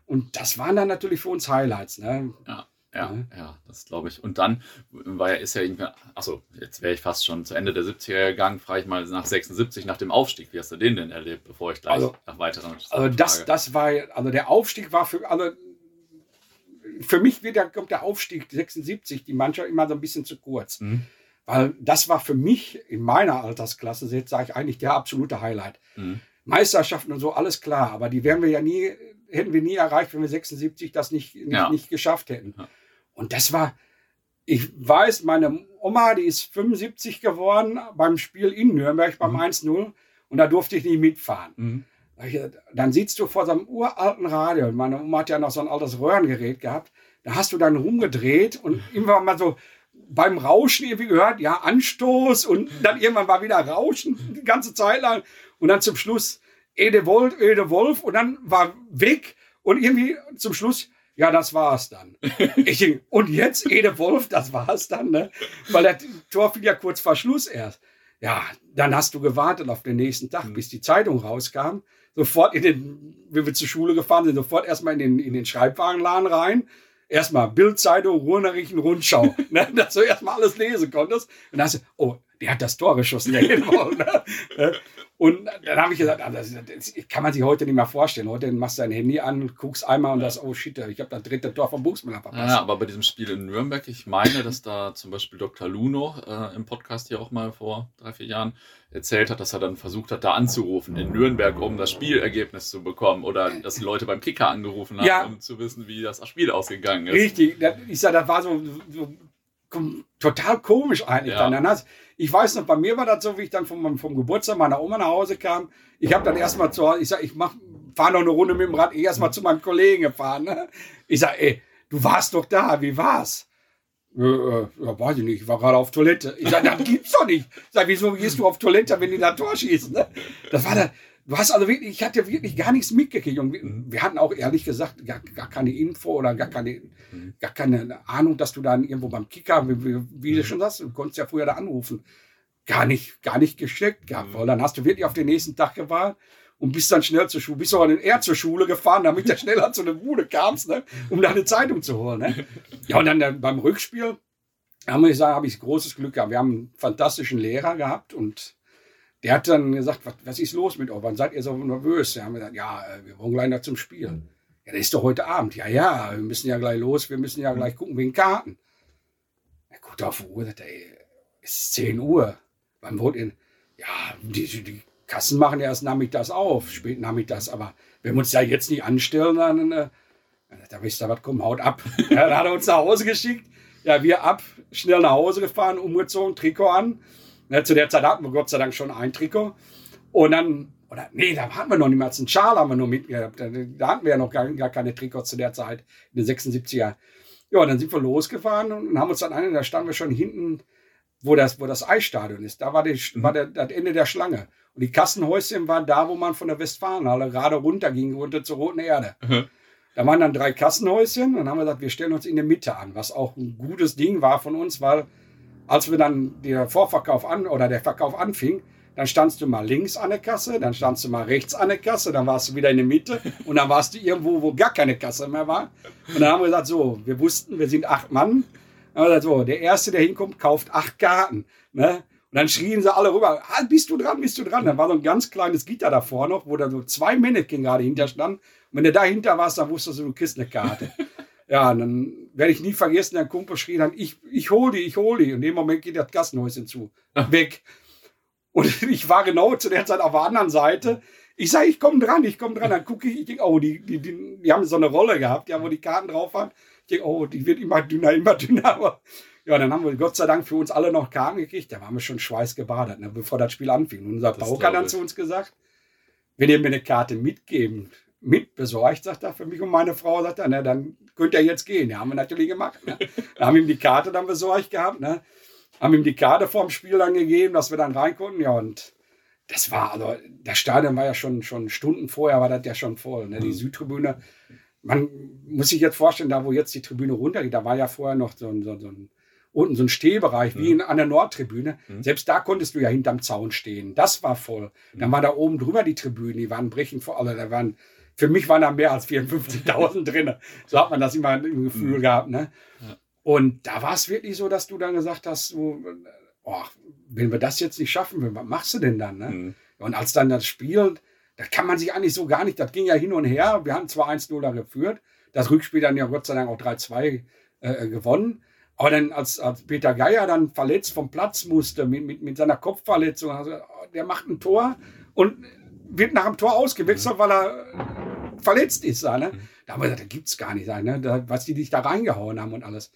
Und das waren dann natürlich für uns Highlights. Ne? Ja. Ja, ja, ja, das glaube ich. Und dann war ja, ist ja irgendwie, achso, jetzt wäre ich fast schon zu Ende der 70er gegangen, frage ich mal nach 76, nach dem Aufstieg. Wie hast du den denn erlebt, bevor ich gleich also, nach weiteren. Also, das, das war, also der Aufstieg war für, also für mich wird der, kommt der Aufstieg 76, die Mannschaft immer so ein bisschen zu kurz. Mhm. Weil das war für mich in meiner Altersklasse, jetzt sage ich eigentlich der absolute Highlight. Mhm. Meisterschaften und so, alles klar, aber die wären wir ja nie, hätten wir nie erreicht, wenn wir 76 das nicht, nicht, ja. nicht geschafft hätten. Ja. Und das war, ich weiß, meine Oma, die ist 75 geworden beim Spiel in Nürnberg beim mhm. 1-0 und da durfte ich nicht mitfahren. Mhm. Dann sitzt du vor so einem uralten Radio. Meine Oma hat ja noch so ein altes Röhrengerät gehabt. Da hast du dann rumgedreht und irgendwann mal so beim Rauschen irgendwie gehört, ja, Anstoß und dann irgendwann war wieder Rauschen die ganze Zeit lang. Und dann zum Schluss Ede Wolf, Ede Wolf und dann war weg und irgendwie zum Schluss, ja, das war's dann. Ich denk, und jetzt Ede Wolf, das war's dann, ne? Weil der Tor fiel ja kurz vor Schluss erst. Ja, dann hast du gewartet auf den nächsten Tag, mhm. bis die Zeitung rauskam sofort in den, wie wir zur Schule gefahren sind, sofort erstmal in den, in den Schreibwarenladen rein. Erstmal Bildzeitung, Ruhrnachrichten, Rundschau, ne, dass du erstmal alles lesen konntest. Und dann hast du, oh, der hat das Tor geschossen, der Hedwall, ne? Und dann habe ich gesagt, ah, das, das, kann man sich heute nicht mehr vorstellen. Heute machst du dein Handy an, guckst einmal und ja. das, oh shit, ich habe das dritte Tor vom Buchsmüller verpasst. Ja, aber bei diesem Spiel in Nürnberg, ich meine, dass da zum Beispiel Dr. Luno äh, im Podcast hier auch mal vor drei, vier Jahren erzählt hat, dass er dann versucht hat, da anzurufen in Nürnberg, um das Spielergebnis zu bekommen. Oder dass die Leute beim Kicker angerufen haben, ja. um zu wissen, wie das Spiel ausgegangen ist. Richtig, ich sage, das war so, so total komisch eigentlich. Ja. Dann hast, ich weiß noch, bei mir war das so, wie ich dann vom, vom Geburtstag meiner Oma nach Hause kam. Ich habe dann erstmal zu Hause, ich sage, ich fahre noch eine Runde mit dem Rad, ich erstmal zu meinem Kollegen gefahren. Ne? Ich sage, ey, du warst doch da, wie war's? Äh, äh, ja, weiß ich nicht, ich war gerade auf Toilette. Ich sage, das gibt's doch nicht. Ich sage, wieso gehst du auf Toilette, wenn die da Tor schießen? Ne? Das war dann, du hast also wirklich, ich hatte wirklich gar nichts mitgekriegt. Und wir, mhm. wir hatten auch ehrlich gesagt gar, gar, keine Info oder gar keine, mhm. gar keine Ahnung, dass du dann irgendwo beim Kicker, wie, wie, wie du mhm. schon sagst, du konntest ja früher da anrufen, gar nicht, gar nicht geschickt gehabt. Weil dann hast du wirklich auf den nächsten Tag gewartet und bist dann schnell zur Schule, bist auch eher zur Schule gefahren, damit du schneller zu der Bude kamst, ne, um deine Zeitung zu holen. Ne? Ja, und dann, dann beim Rückspiel, da muss ich sagen, habe ich großes Glück gehabt. Wir haben einen fantastischen Lehrer gehabt und der hat dann gesagt, was, was ist los mit euch? Wann seid ihr so nervös? Wir haben gesagt, ja, äh, wir wollen gleich noch zum Spielen. Ja, das ist doch heute Abend. Ja, ja, wir müssen ja gleich los, wir müssen ja gleich gucken wegen Karten. Er guckt auf die Uhr, sagt, ey, es ist 10 Uhr. Wann wollt ihr? Ja, die, die Kassen machen ja erst nachmittags auf, spät nachmittags, aber wenn wir uns ja jetzt nicht anstellen, dann, äh, da wisst ihr was, komm, haut ab. ja, dann hat er uns nach Hause geschickt. Ja, wir ab, schnell nach Hause gefahren, umgezogen, Trikot an. Ja, zu der Zeit hatten wir Gott sei Dank schon ein Trikot. Und dann, oder nee, da hatten wir noch niemals einen Schal, haben wir nur mitgehabt. Da, da hatten wir ja noch gar, gar keine Trikots zu der Zeit, in den 76er. Ja, dann sind wir losgefahren und haben uns dann an, da standen wir schon hinten, wo das, wo das Eisstadion ist. Da war, die, mhm. war der, das Ende der Schlange. Und die Kassenhäuschen waren da, wo man von der Westfalenhalle gerade runter ging, runter zur Roten Erde. Mhm. Da waren dann drei Kassenhäuschen. Dann haben wir gesagt, wir stellen uns in der Mitte an, was auch ein gutes Ding war von uns, weil als wir dann der Vorverkauf an oder der Verkauf anfing, dann standst du mal links an der Kasse, dann standst du mal rechts an der Kasse, dann warst du wieder in der Mitte und dann warst du irgendwo, wo gar keine Kasse mehr war. Und dann haben wir gesagt, so, wir wussten, wir sind acht Mann. Dann haben wir gesagt, so, der Erste, der hinkommt, kauft acht Karten. Ne? Und dann schrien sie alle rüber, ah, bist du dran, bist du dran. Dann war so ein ganz kleines Gitter davor noch, wo da so zwei Mannequin gerade hinter standen. Und wenn du dahinter warst, dann wusstest du, du kriegst eine Karte. Ja, und dann werde ich nie vergessen, der Kumpel schrie dann, ich, ich hol die, ich hol die. Und in dem Moment geht das Gassenhäuschen zu. Weg. Und ich war genau zu der Zeit auf der anderen Seite. Ich sage, ich komme dran, ich komme dran. Dann gucke ich, ich denke, oh, die, die, die, die haben so eine Rolle gehabt, ja, wo die Karten drauf waren. Ich denke, oh, die wird immer dünner, immer dünner. Aber ja, dann haben wir Gott sei Dank für uns alle noch Karten gekriegt. Da waren wir schon schweißgebadet, ne, bevor das Spiel anfing. Und unser Pauker hat dann zu uns gesagt, wenn ihr mir eine Karte mitgeben, mit besorgt, sagt er, für mich und meine Frau, sagt er, dann könnt ihr jetzt gehen. Ja, haben wir natürlich gemacht. Ne? Da haben ihm die Karte dann besorgt gehabt, ne? haben ihm die Karte vorm Spiel dann gegeben, dass wir dann rein konnten. Ja, und das war, also, das Stadion war ja schon, schon Stunden vorher, war das ja schon voll. Ne? Die mhm. Südtribüne, man muss sich jetzt vorstellen, da wo jetzt die Tribüne runtergeht, da war ja vorher noch so, so, so ein unten so ein Stehbereich wie mhm. in, an der Nordtribüne. Mhm. Selbst da konntest du ja hinterm Zaun stehen. Das war voll. Dann mhm. war da oben drüber die Tribüne, die waren brechend voll. Also da waren für mich waren da mehr als 54.000 drin. So hat man das immer im Gefühl mhm. gehabt. Ne? Ja. Und da war es wirklich so, dass du dann gesagt hast, so, oh, wenn wir das jetzt nicht schaffen, was machst du denn dann? Ne? Mhm. Und als dann das Spiel, da kann man sich eigentlich so gar nicht, das ging ja hin und her. Wir haben zwar 1-0 da geführt, das Rückspiel dann ja Gott sei Dank auch 3-2 äh, gewonnen. Aber dann, als, als Peter Geier dann verletzt vom Platz musste, mit, mit, mit seiner Kopfverletzung, also, der macht ein Tor und wird nach dem Tor ausgewechselt, mhm. weil er verletzt ist. Da, ne? Mhm. da haben wir gesagt, da gibt es gar nicht, ne? da, was die dich da reingehauen haben und alles.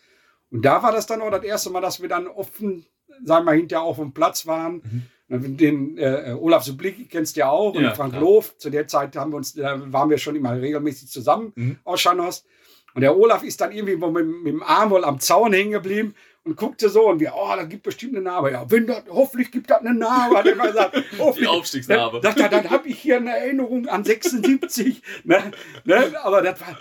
Und da war das dann auch das erste Mal, dass wir dann offen, sagen wir mal, hinterher auf dem Platz waren. Mhm. Den äh, Olaf Sublik kennst du ja auch ja, und Frank klar. Loof. Zu der Zeit haben wir uns, da waren wir schon immer regelmäßig zusammen mhm. aus Schanhorst. Und der Olaf ist dann irgendwie mit, mit dem Arm wohl am Zaun hängen geblieben und guckte so und wir, oh, da gibt bestimmt eine Narbe. Ja, wenn das, hoffentlich gibt das eine Narbe, hat er immer gesagt. Die Aufstiegsnarbe. Dann, sagt dann habe ich hier eine Erinnerung an 76. ne, ne, aber das war,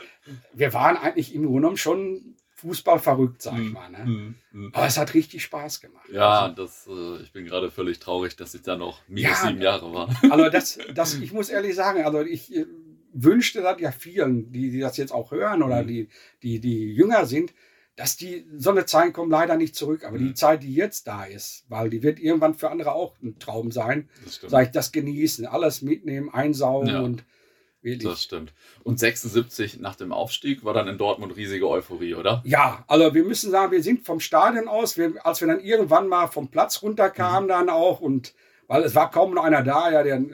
wir waren eigentlich im Grunde genommen schon Fußball verrückt, sag ich hm, mal. Ne? Mm, mm, Aber es hat richtig Spaß gemacht. Ja, also, das, äh, ich bin gerade völlig traurig, dass ich da noch minus ja, sieben Jahre war. Also das, das, ich muss ehrlich sagen, also ich äh, wünschte das ja vielen, die, die das jetzt auch hören oder mm. die, die, die jünger sind, dass die so eine Zeit kommen leider nicht zurück. Aber mhm. die Zeit, die jetzt da ist, weil die wird irgendwann für andere auch ein Traum sein, sage ich, das genießen, alles mitnehmen, einsaugen ja. und wirklich. Das stimmt. Und 76 nach dem Aufstieg war dann in Dortmund riesige Euphorie, oder? Ja, also wir müssen sagen, wir sind vom Stadion aus, wir, als wir dann irgendwann mal vom Platz runterkamen, mhm. dann auch und weil es war kaum noch einer da, ja, der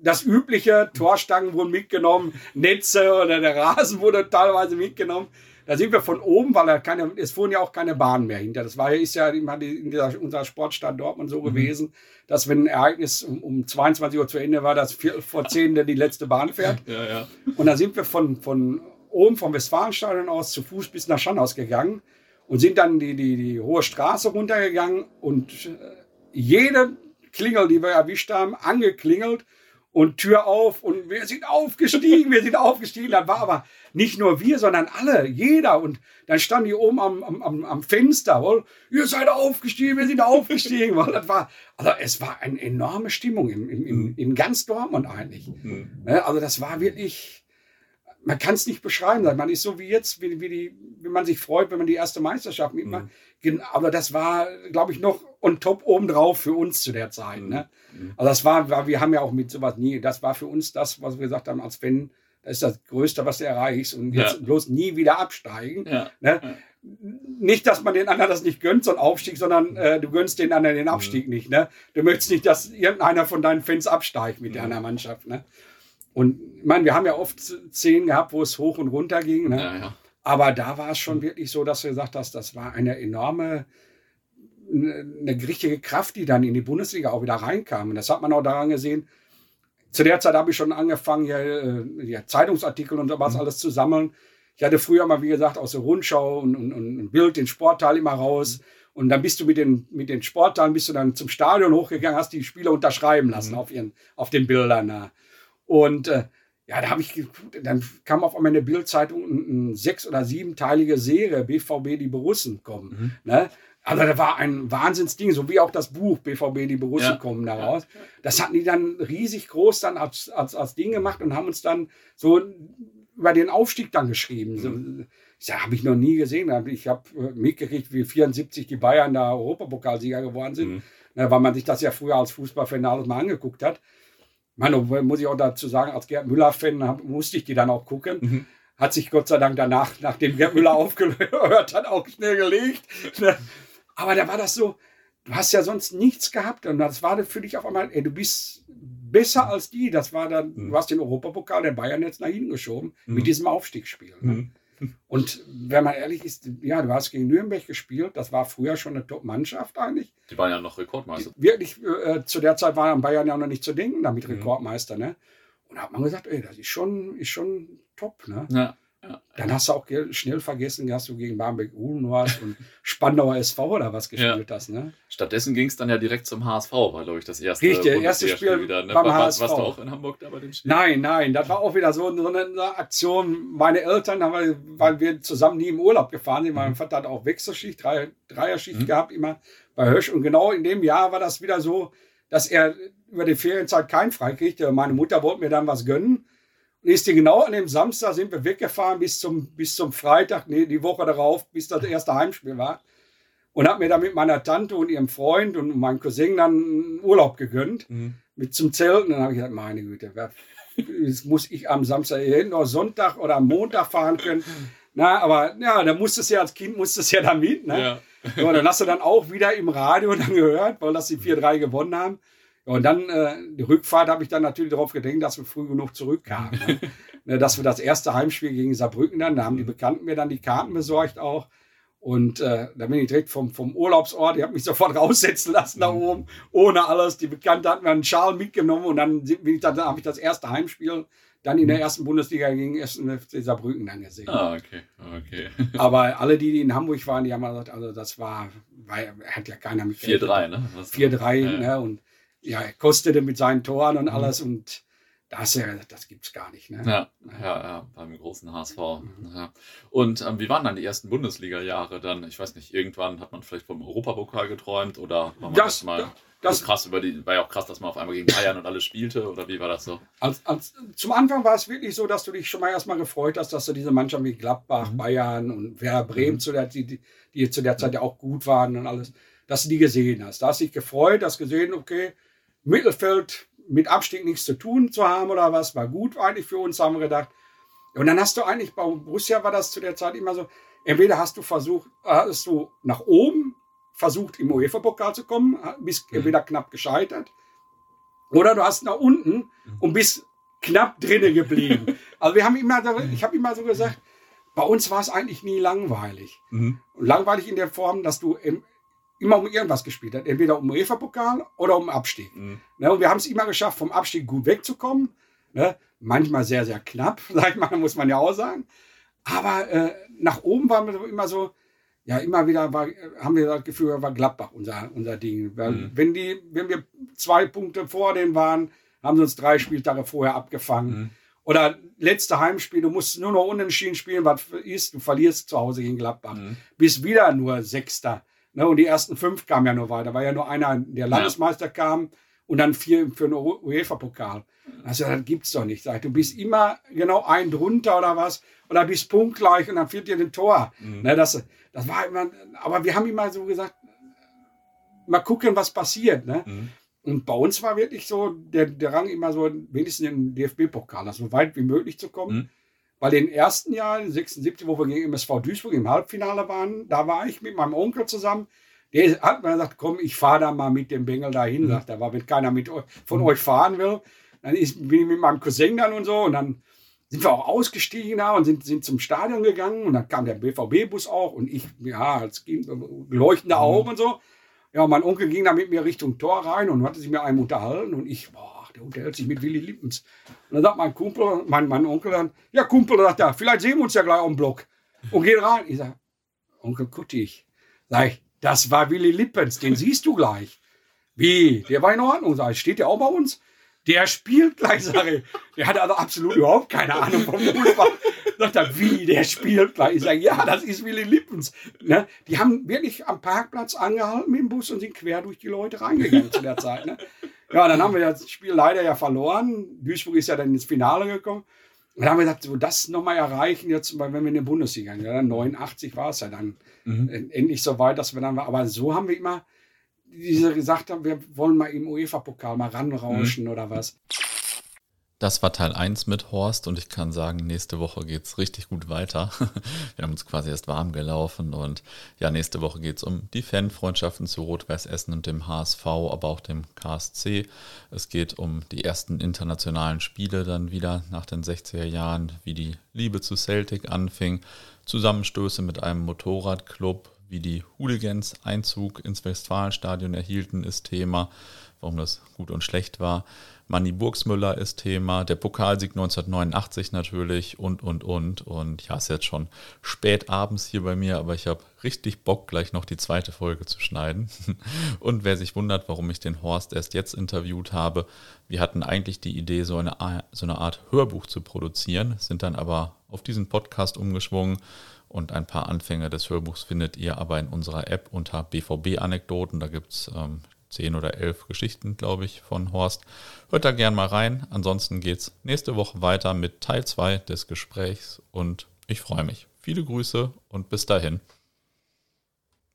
das übliche, Torstangen wurden mitgenommen, Netze oder der Rasen wurde teilweise mitgenommen. Da sind wir von oben, weil er keine, es fuhren ja auch keine Bahnen mehr hinter. Das war ist ja immer in dieser, unserer Sportstadt Dortmund so mhm. gewesen, dass wenn ein Ereignis um, um 22 Uhr zu Ende war, dass vier, vor 10 die letzte Bahn fährt. Ja, ja. Und da sind wir von, von oben vom Westfalenstadion aus zu Fuß bis nach Schanhaus gegangen und sind dann die, die, die hohe Straße runtergegangen und äh, jede Klingel, die wir erwischt haben, angeklingelt und Tür auf und wir sind aufgestiegen, wir sind aufgestiegen. Dann war aber nicht nur wir, sondern alle, jeder. Und dann standen die oben am, am, am Fenster, wohl, ihr seid aufgestiegen, wir sind aufgestiegen. Weil das war, also es war eine enorme Stimmung in, in, in, ganz Dortmund eigentlich. Mhm. Also das war wirklich, man kann es nicht beschreiben. Man ist so wie jetzt, wie, wie, die, wie man sich freut, wenn man die erste Meisterschaft mitmacht. Mhm. Aber das war, glaube ich, noch on top obendrauf für uns zu der Zeit. Ne? Mhm. Also das war, war, wir haben ja auch mit sowas nie, das war für uns das, was wir gesagt haben, als Fan, das ist das Größte, was du erreichst und jetzt Ja. bloß nie wieder absteigen. Ja. Ne? Ja. Nicht, dass man den anderen das nicht gönnt, so ein Aufstieg, sondern äh, du gönnst den anderen den Abstieg Mhm. nicht. Ne? Du möchtest nicht, dass irgendeiner von deinen Fans absteigt mit Mhm. anderen Mannschaft. Ne? Und ich meine, wir haben ja oft Szenen gehabt, wo es hoch und runter ging. Ne? Aber da war es schon wirklich so, dass du gesagt hast, das war eine enorme, eine richtige Kraft, die dann in die Bundesliga auch wieder reinkam. Und das hat man auch daran gesehen. Zu der Zeit habe ich schon angefangen, hier, äh, ja, Zeitungsartikel und sowas Mhm. alles zu sammeln. Ich hatte früher mal, wie gesagt, aus der Rundschau und, und, und Bild den Sportteil immer raus. Und dann bist du mit den, mit den Sportteilen, bist du dann zum Stadion hochgegangen, hast die Spieler unterschreiben lassen Mhm. auf, ihren, auf den Bildern. Und äh, ja, da habe ich, dann kam auf einmal in der Bildzeitung ein, ein sechs- oder siebenteilige Serie, BVB, die Borussen kommen. Mhm. Ne? Also da war ein Wahnsinnsding, so wie auch das Buch BVB, die Borussen Ja. kommen daraus. Das hatten die dann riesig groß dann als, als, als Ding gemacht und haben uns dann so über den Aufstieg dann geschrieben. So, ich sag, habe ich noch nie gesehen. Ich habe äh, mitgekriegt, wie 74 die Bayern da Europapokalsieger geworden sind, Mhm. weil man sich das ja früher als Fußballfan alles mal angeguckt hat. Man, muss ich auch dazu sagen, als Gerd Müller-Fan musste ich die dann auch gucken. Mhm. Hat sich Gott sei Dank danach, nachdem Gerd Müller aufgehört hat, auch schnell gelegt. Aber da war das so, du hast ja sonst nichts gehabt und das war für dich auf einmal, ey, du bist besser als die. Das war dann, Mhm. du hast den Europapokal der Bayern jetzt nach hinten geschoben Mhm. mit diesem Aufstiegsspiel. Ne? Mhm. Und wenn man ehrlich ist, ja, du hast gegen Nürnberg gespielt, das war früher schon eine Top-Mannschaft eigentlich. Die waren ja noch Rekordmeister. Wirklich, äh, zu der Zeit waren Bayern ja noch nicht zu denken, damit Mhm. Rekordmeister, ne? Und da hat man gesagt, ey, das ist schon, ist schon top, ne? Ja. Ja. Dann hast du auch schnell vergessen, dass du gegen Barmbek Uhlen warst und Spandauer SV oder was gespielt hast, ne? Stattdessen ging es dann ja direkt zum HSV, war, glaube ich, das erste Richtig, erste Spiel wieder. Ne? beim War- HSV. Warst du auch in Hamburg da bei dem Spiel? Nein, nein, das war auch wieder so, so eine, Aktion. Meine Eltern, haben wir, weil wir zusammen nie im Urlaub gefahren sind, mein Mhm. Vater hat auch Wechselschicht, Drei, Dreierschicht Mhm. gehabt, immer bei Hösch. Und genau in dem Jahr war das wieder so, dass er über die Ferienzeit keinen frei kriegte. Meine Mutter wollte mir dann was gönnen. Und ist die genau an dem Samstag sind wir weggefahren bis zum, bis zum Freitag, nee, die Woche darauf, bis das erste Heimspiel war. Und habe mir dann mit meiner Tante und ihrem Freund und meinem Cousin dann einen Urlaub gegönnt Mhm. mit zum Zelten. Dann habe ich gesagt, meine Güte, jetzt muss ich am Samstag hier hin oder Sonntag oder am Montag fahren können. Na, aber ja, da musstest du ja als Kind musstest ja da mit. Ne? Ja. So, dann hast du dann auch wieder im Radio dann gehört, weil das die 4-3 gewonnen haben. Und dann äh, die Rückfahrt habe ich dann natürlich darauf gedenkt, dass wir früh genug zurückkamen. Ne? Ne, dass wir das erste Heimspiel gegen Saarbrücken dann, da haben die Bekannten mir dann die Karten besorgt auch. Und äh, da bin ich direkt vom, vom Urlaubsort, ich habe mich sofort raussetzen lassen da Mhm. oben, ohne alles. Die Bekannte hat mir einen Schal mitgenommen und dann sind- bin ich dann, habe ich das erste Heimspiel dann in der ersten Bundesliga gegen 1. FC Saarbrücken dann gesehen. Mhm. Ah, okay. okay. Aber alle, die, die in Hamburg waren, die haben gesagt, also das war, war hat ja keiner mit 4-3, ne? Das- 4-3, Ja. ne? Und ja, er kostete mit seinen Toren und Mhm. alles und da hast du ja gesagt, das gibt's gar nicht. Ne? Ja, ja, ja, beim großen HSV. Ja. Und ähm, wie waren dann die ersten Bundesliga-Jahre dann? Ich weiß nicht, irgendwann hat man vielleicht vom Europapokal geträumt oder war man Das- das mal das- so krass über die, war ja auch krass, dass man auf einmal gegen Bayern und alles spielte oder wie war das so? Als, als, zum Anfang war es wirklich so, dass du dich schon mal erstmal gefreut hast, dass du diese Mannschaften wie Gladbach, Mhm. Bayern und Werder Bremen, Mhm. zu der, die, die, die zu der Zeit ja auch gut waren und alles, dass du die gesehen hast. Da hast du dich gefreut, hast gesehen, okay, Mittelfeld mit Abstieg nichts zu tun zu haben oder was, war gut eigentlich für uns, haben wir gedacht. Und dann hast du eigentlich, bei Borussia war das zu der Zeit immer so, entweder hast du versucht, hast du nach oben versucht, im UEFA-Pokal zu kommen, bist Mhm. entweder knapp gescheitert, oder du hast nach unten und bist knapp drinnen geblieben. also wir haben immer, so- ich habe immer so gesagt, bei uns war es eigentlich nie langweilig. Mhm. Langweilig in der Form, dass du im, immer um irgendwas gespielt hast, entweder um UEFA-Pokal oder um Abstieg. Mhm. Ne, und wir haben es immer geschafft, vom Abstieg gut wegzukommen. Ne? Manchmal sehr, sehr knapp, sag ich mal, muss man ja auch sagen. Aber äh, nach oben waren wir immer so, ja, immer wieder war, haben wir das Gefühl, war Gladbach unser, unser Ding. Weil Mhm. wenn, die, wenn wir zwei Punkte vor denen waren, haben sie uns drei Spieltage vorher abgefangen. Mhm. Oder letzte Heimspiel, du musst nur noch unentschieden spielen, was ist, du verlierst zu Hause gegen Gladbach. Mhm. Bist wieder nur Sechster. Ne? Und die ersten fünf kamen ja nur weiter. War ja nur einer, der Landesmeister kam und dann vier für den UEFA-Pokal. Also das gibt's doch nicht. Du bist immer genau ein drunter oder was. Oder bist punktgleich und dann fehlt dir ein Tor. Mhm. Ne, das, das war immer, aber wir haben immer so gesagt, mal gucken, was passiert. Ne? Mhm. Und bei uns war wirklich so der, der Rang immer so, wenigstens im DFB-Pokal, also so weit wie möglich zu kommen. Mhm. Weil im ersten Jahr, 76, wo wir gegen MSV Duisburg im Halbfinale waren, da war ich mit meinem Onkel zusammen. Der hat mir gesagt, komm, ich fahre da mal mit dem Bengel dahin. Mhm. Sagt er, wenn keiner mit von mhm. euch fahren will, dann ist, bin ich mit meinem Cousin dann und so. Und dann sind wir auch ausgestiegen da und sind, sind zum Stadion gegangen. Und dann kam der BVB-Bus auch und ich, ja, als leuchtende mhm. Augen und so. Ja, mein Onkel ging da mit mir Richtung Tor rein und hatte sich mit einem unterhalten und ich, boah, der unterhält sich mit Willi Lippens. Und dann sagt mein Kumpel, mein, mein Onkel dann, ja Kumpel, sagt er, vielleicht sehen wir uns ja gleich am Block. Und geht rein. Ich sage, Onkel Kuttig, sag ich, das war Willi Lippens, den siehst du gleich. Wie? Der war in Ordnung, sag ich, steht der auch bei uns? Der spielt gleich, sage ich. Der hatte also absolut überhaupt keine Ahnung vom Fußball. Sagt er, wie, der spielt gleich. Ich sage, ja, das ist Willy Lippens. Ne? Die haben wirklich am Parkplatz angehalten mit dem Bus und sind quer durch die Leute reingegangen zu der Zeit. Ne? Ja, dann haben wir das Spiel leider ja verloren. Duisburg ist ja dann ins Finale gekommen. Und dann haben wir gesagt, so das nochmal erreichen, jetzt, wenn wir in der Bundesliga gehen. Ja, 89 war es ja dann mhm. endlich so weit, dass wir dann, aber so haben wir immer diese gesagt haben, wir wollen mal im UEFA-Pokal mal ranrauschen mhm. oder was. Das war Teil 1 mit Horst und ich kann sagen, nächste Woche geht es richtig gut weiter. Wir haben uns quasi erst warm gelaufen und ja, nächste Woche geht es um die Fanfreundschaften zu Rot-Weiß Essen und dem HSV, aber auch dem KSC. Es geht um die ersten internationalen Spiele dann wieder nach den 60er Jahren, wie die Liebe zu Celtic anfing, Zusammenstöße mit einem Motorradclub, wie die Hooligans Einzug ins Westfalenstadion erhielten, ist Thema, warum das gut und schlecht war. Manni Burgsmüller ist Thema, der Pokalsieg 1989 natürlich und, und, und. Und ja, ist jetzt schon spät abends hier bei mir, aber ich habe richtig Bock, gleich noch die zweite Folge zu schneiden. Und wer sich wundert, warum ich den Horst erst jetzt interviewt habe, wir hatten eigentlich die Idee, so eine, so eine Art Hörbuch zu produzieren, sind dann aber auf diesen Podcast umgeschwungen und ein paar Anfänge des Hörbuchs findet ihr aber in unserer App unter BVB-Anekdoten. Da gibt es ähm, zehn oder elf Geschichten, glaube ich, von Horst. Hört da gern mal rein. Ansonsten geht es nächste Woche weiter mit Teil 2 des Gesprächs und ich freue mich. Viele Grüße und bis dahin.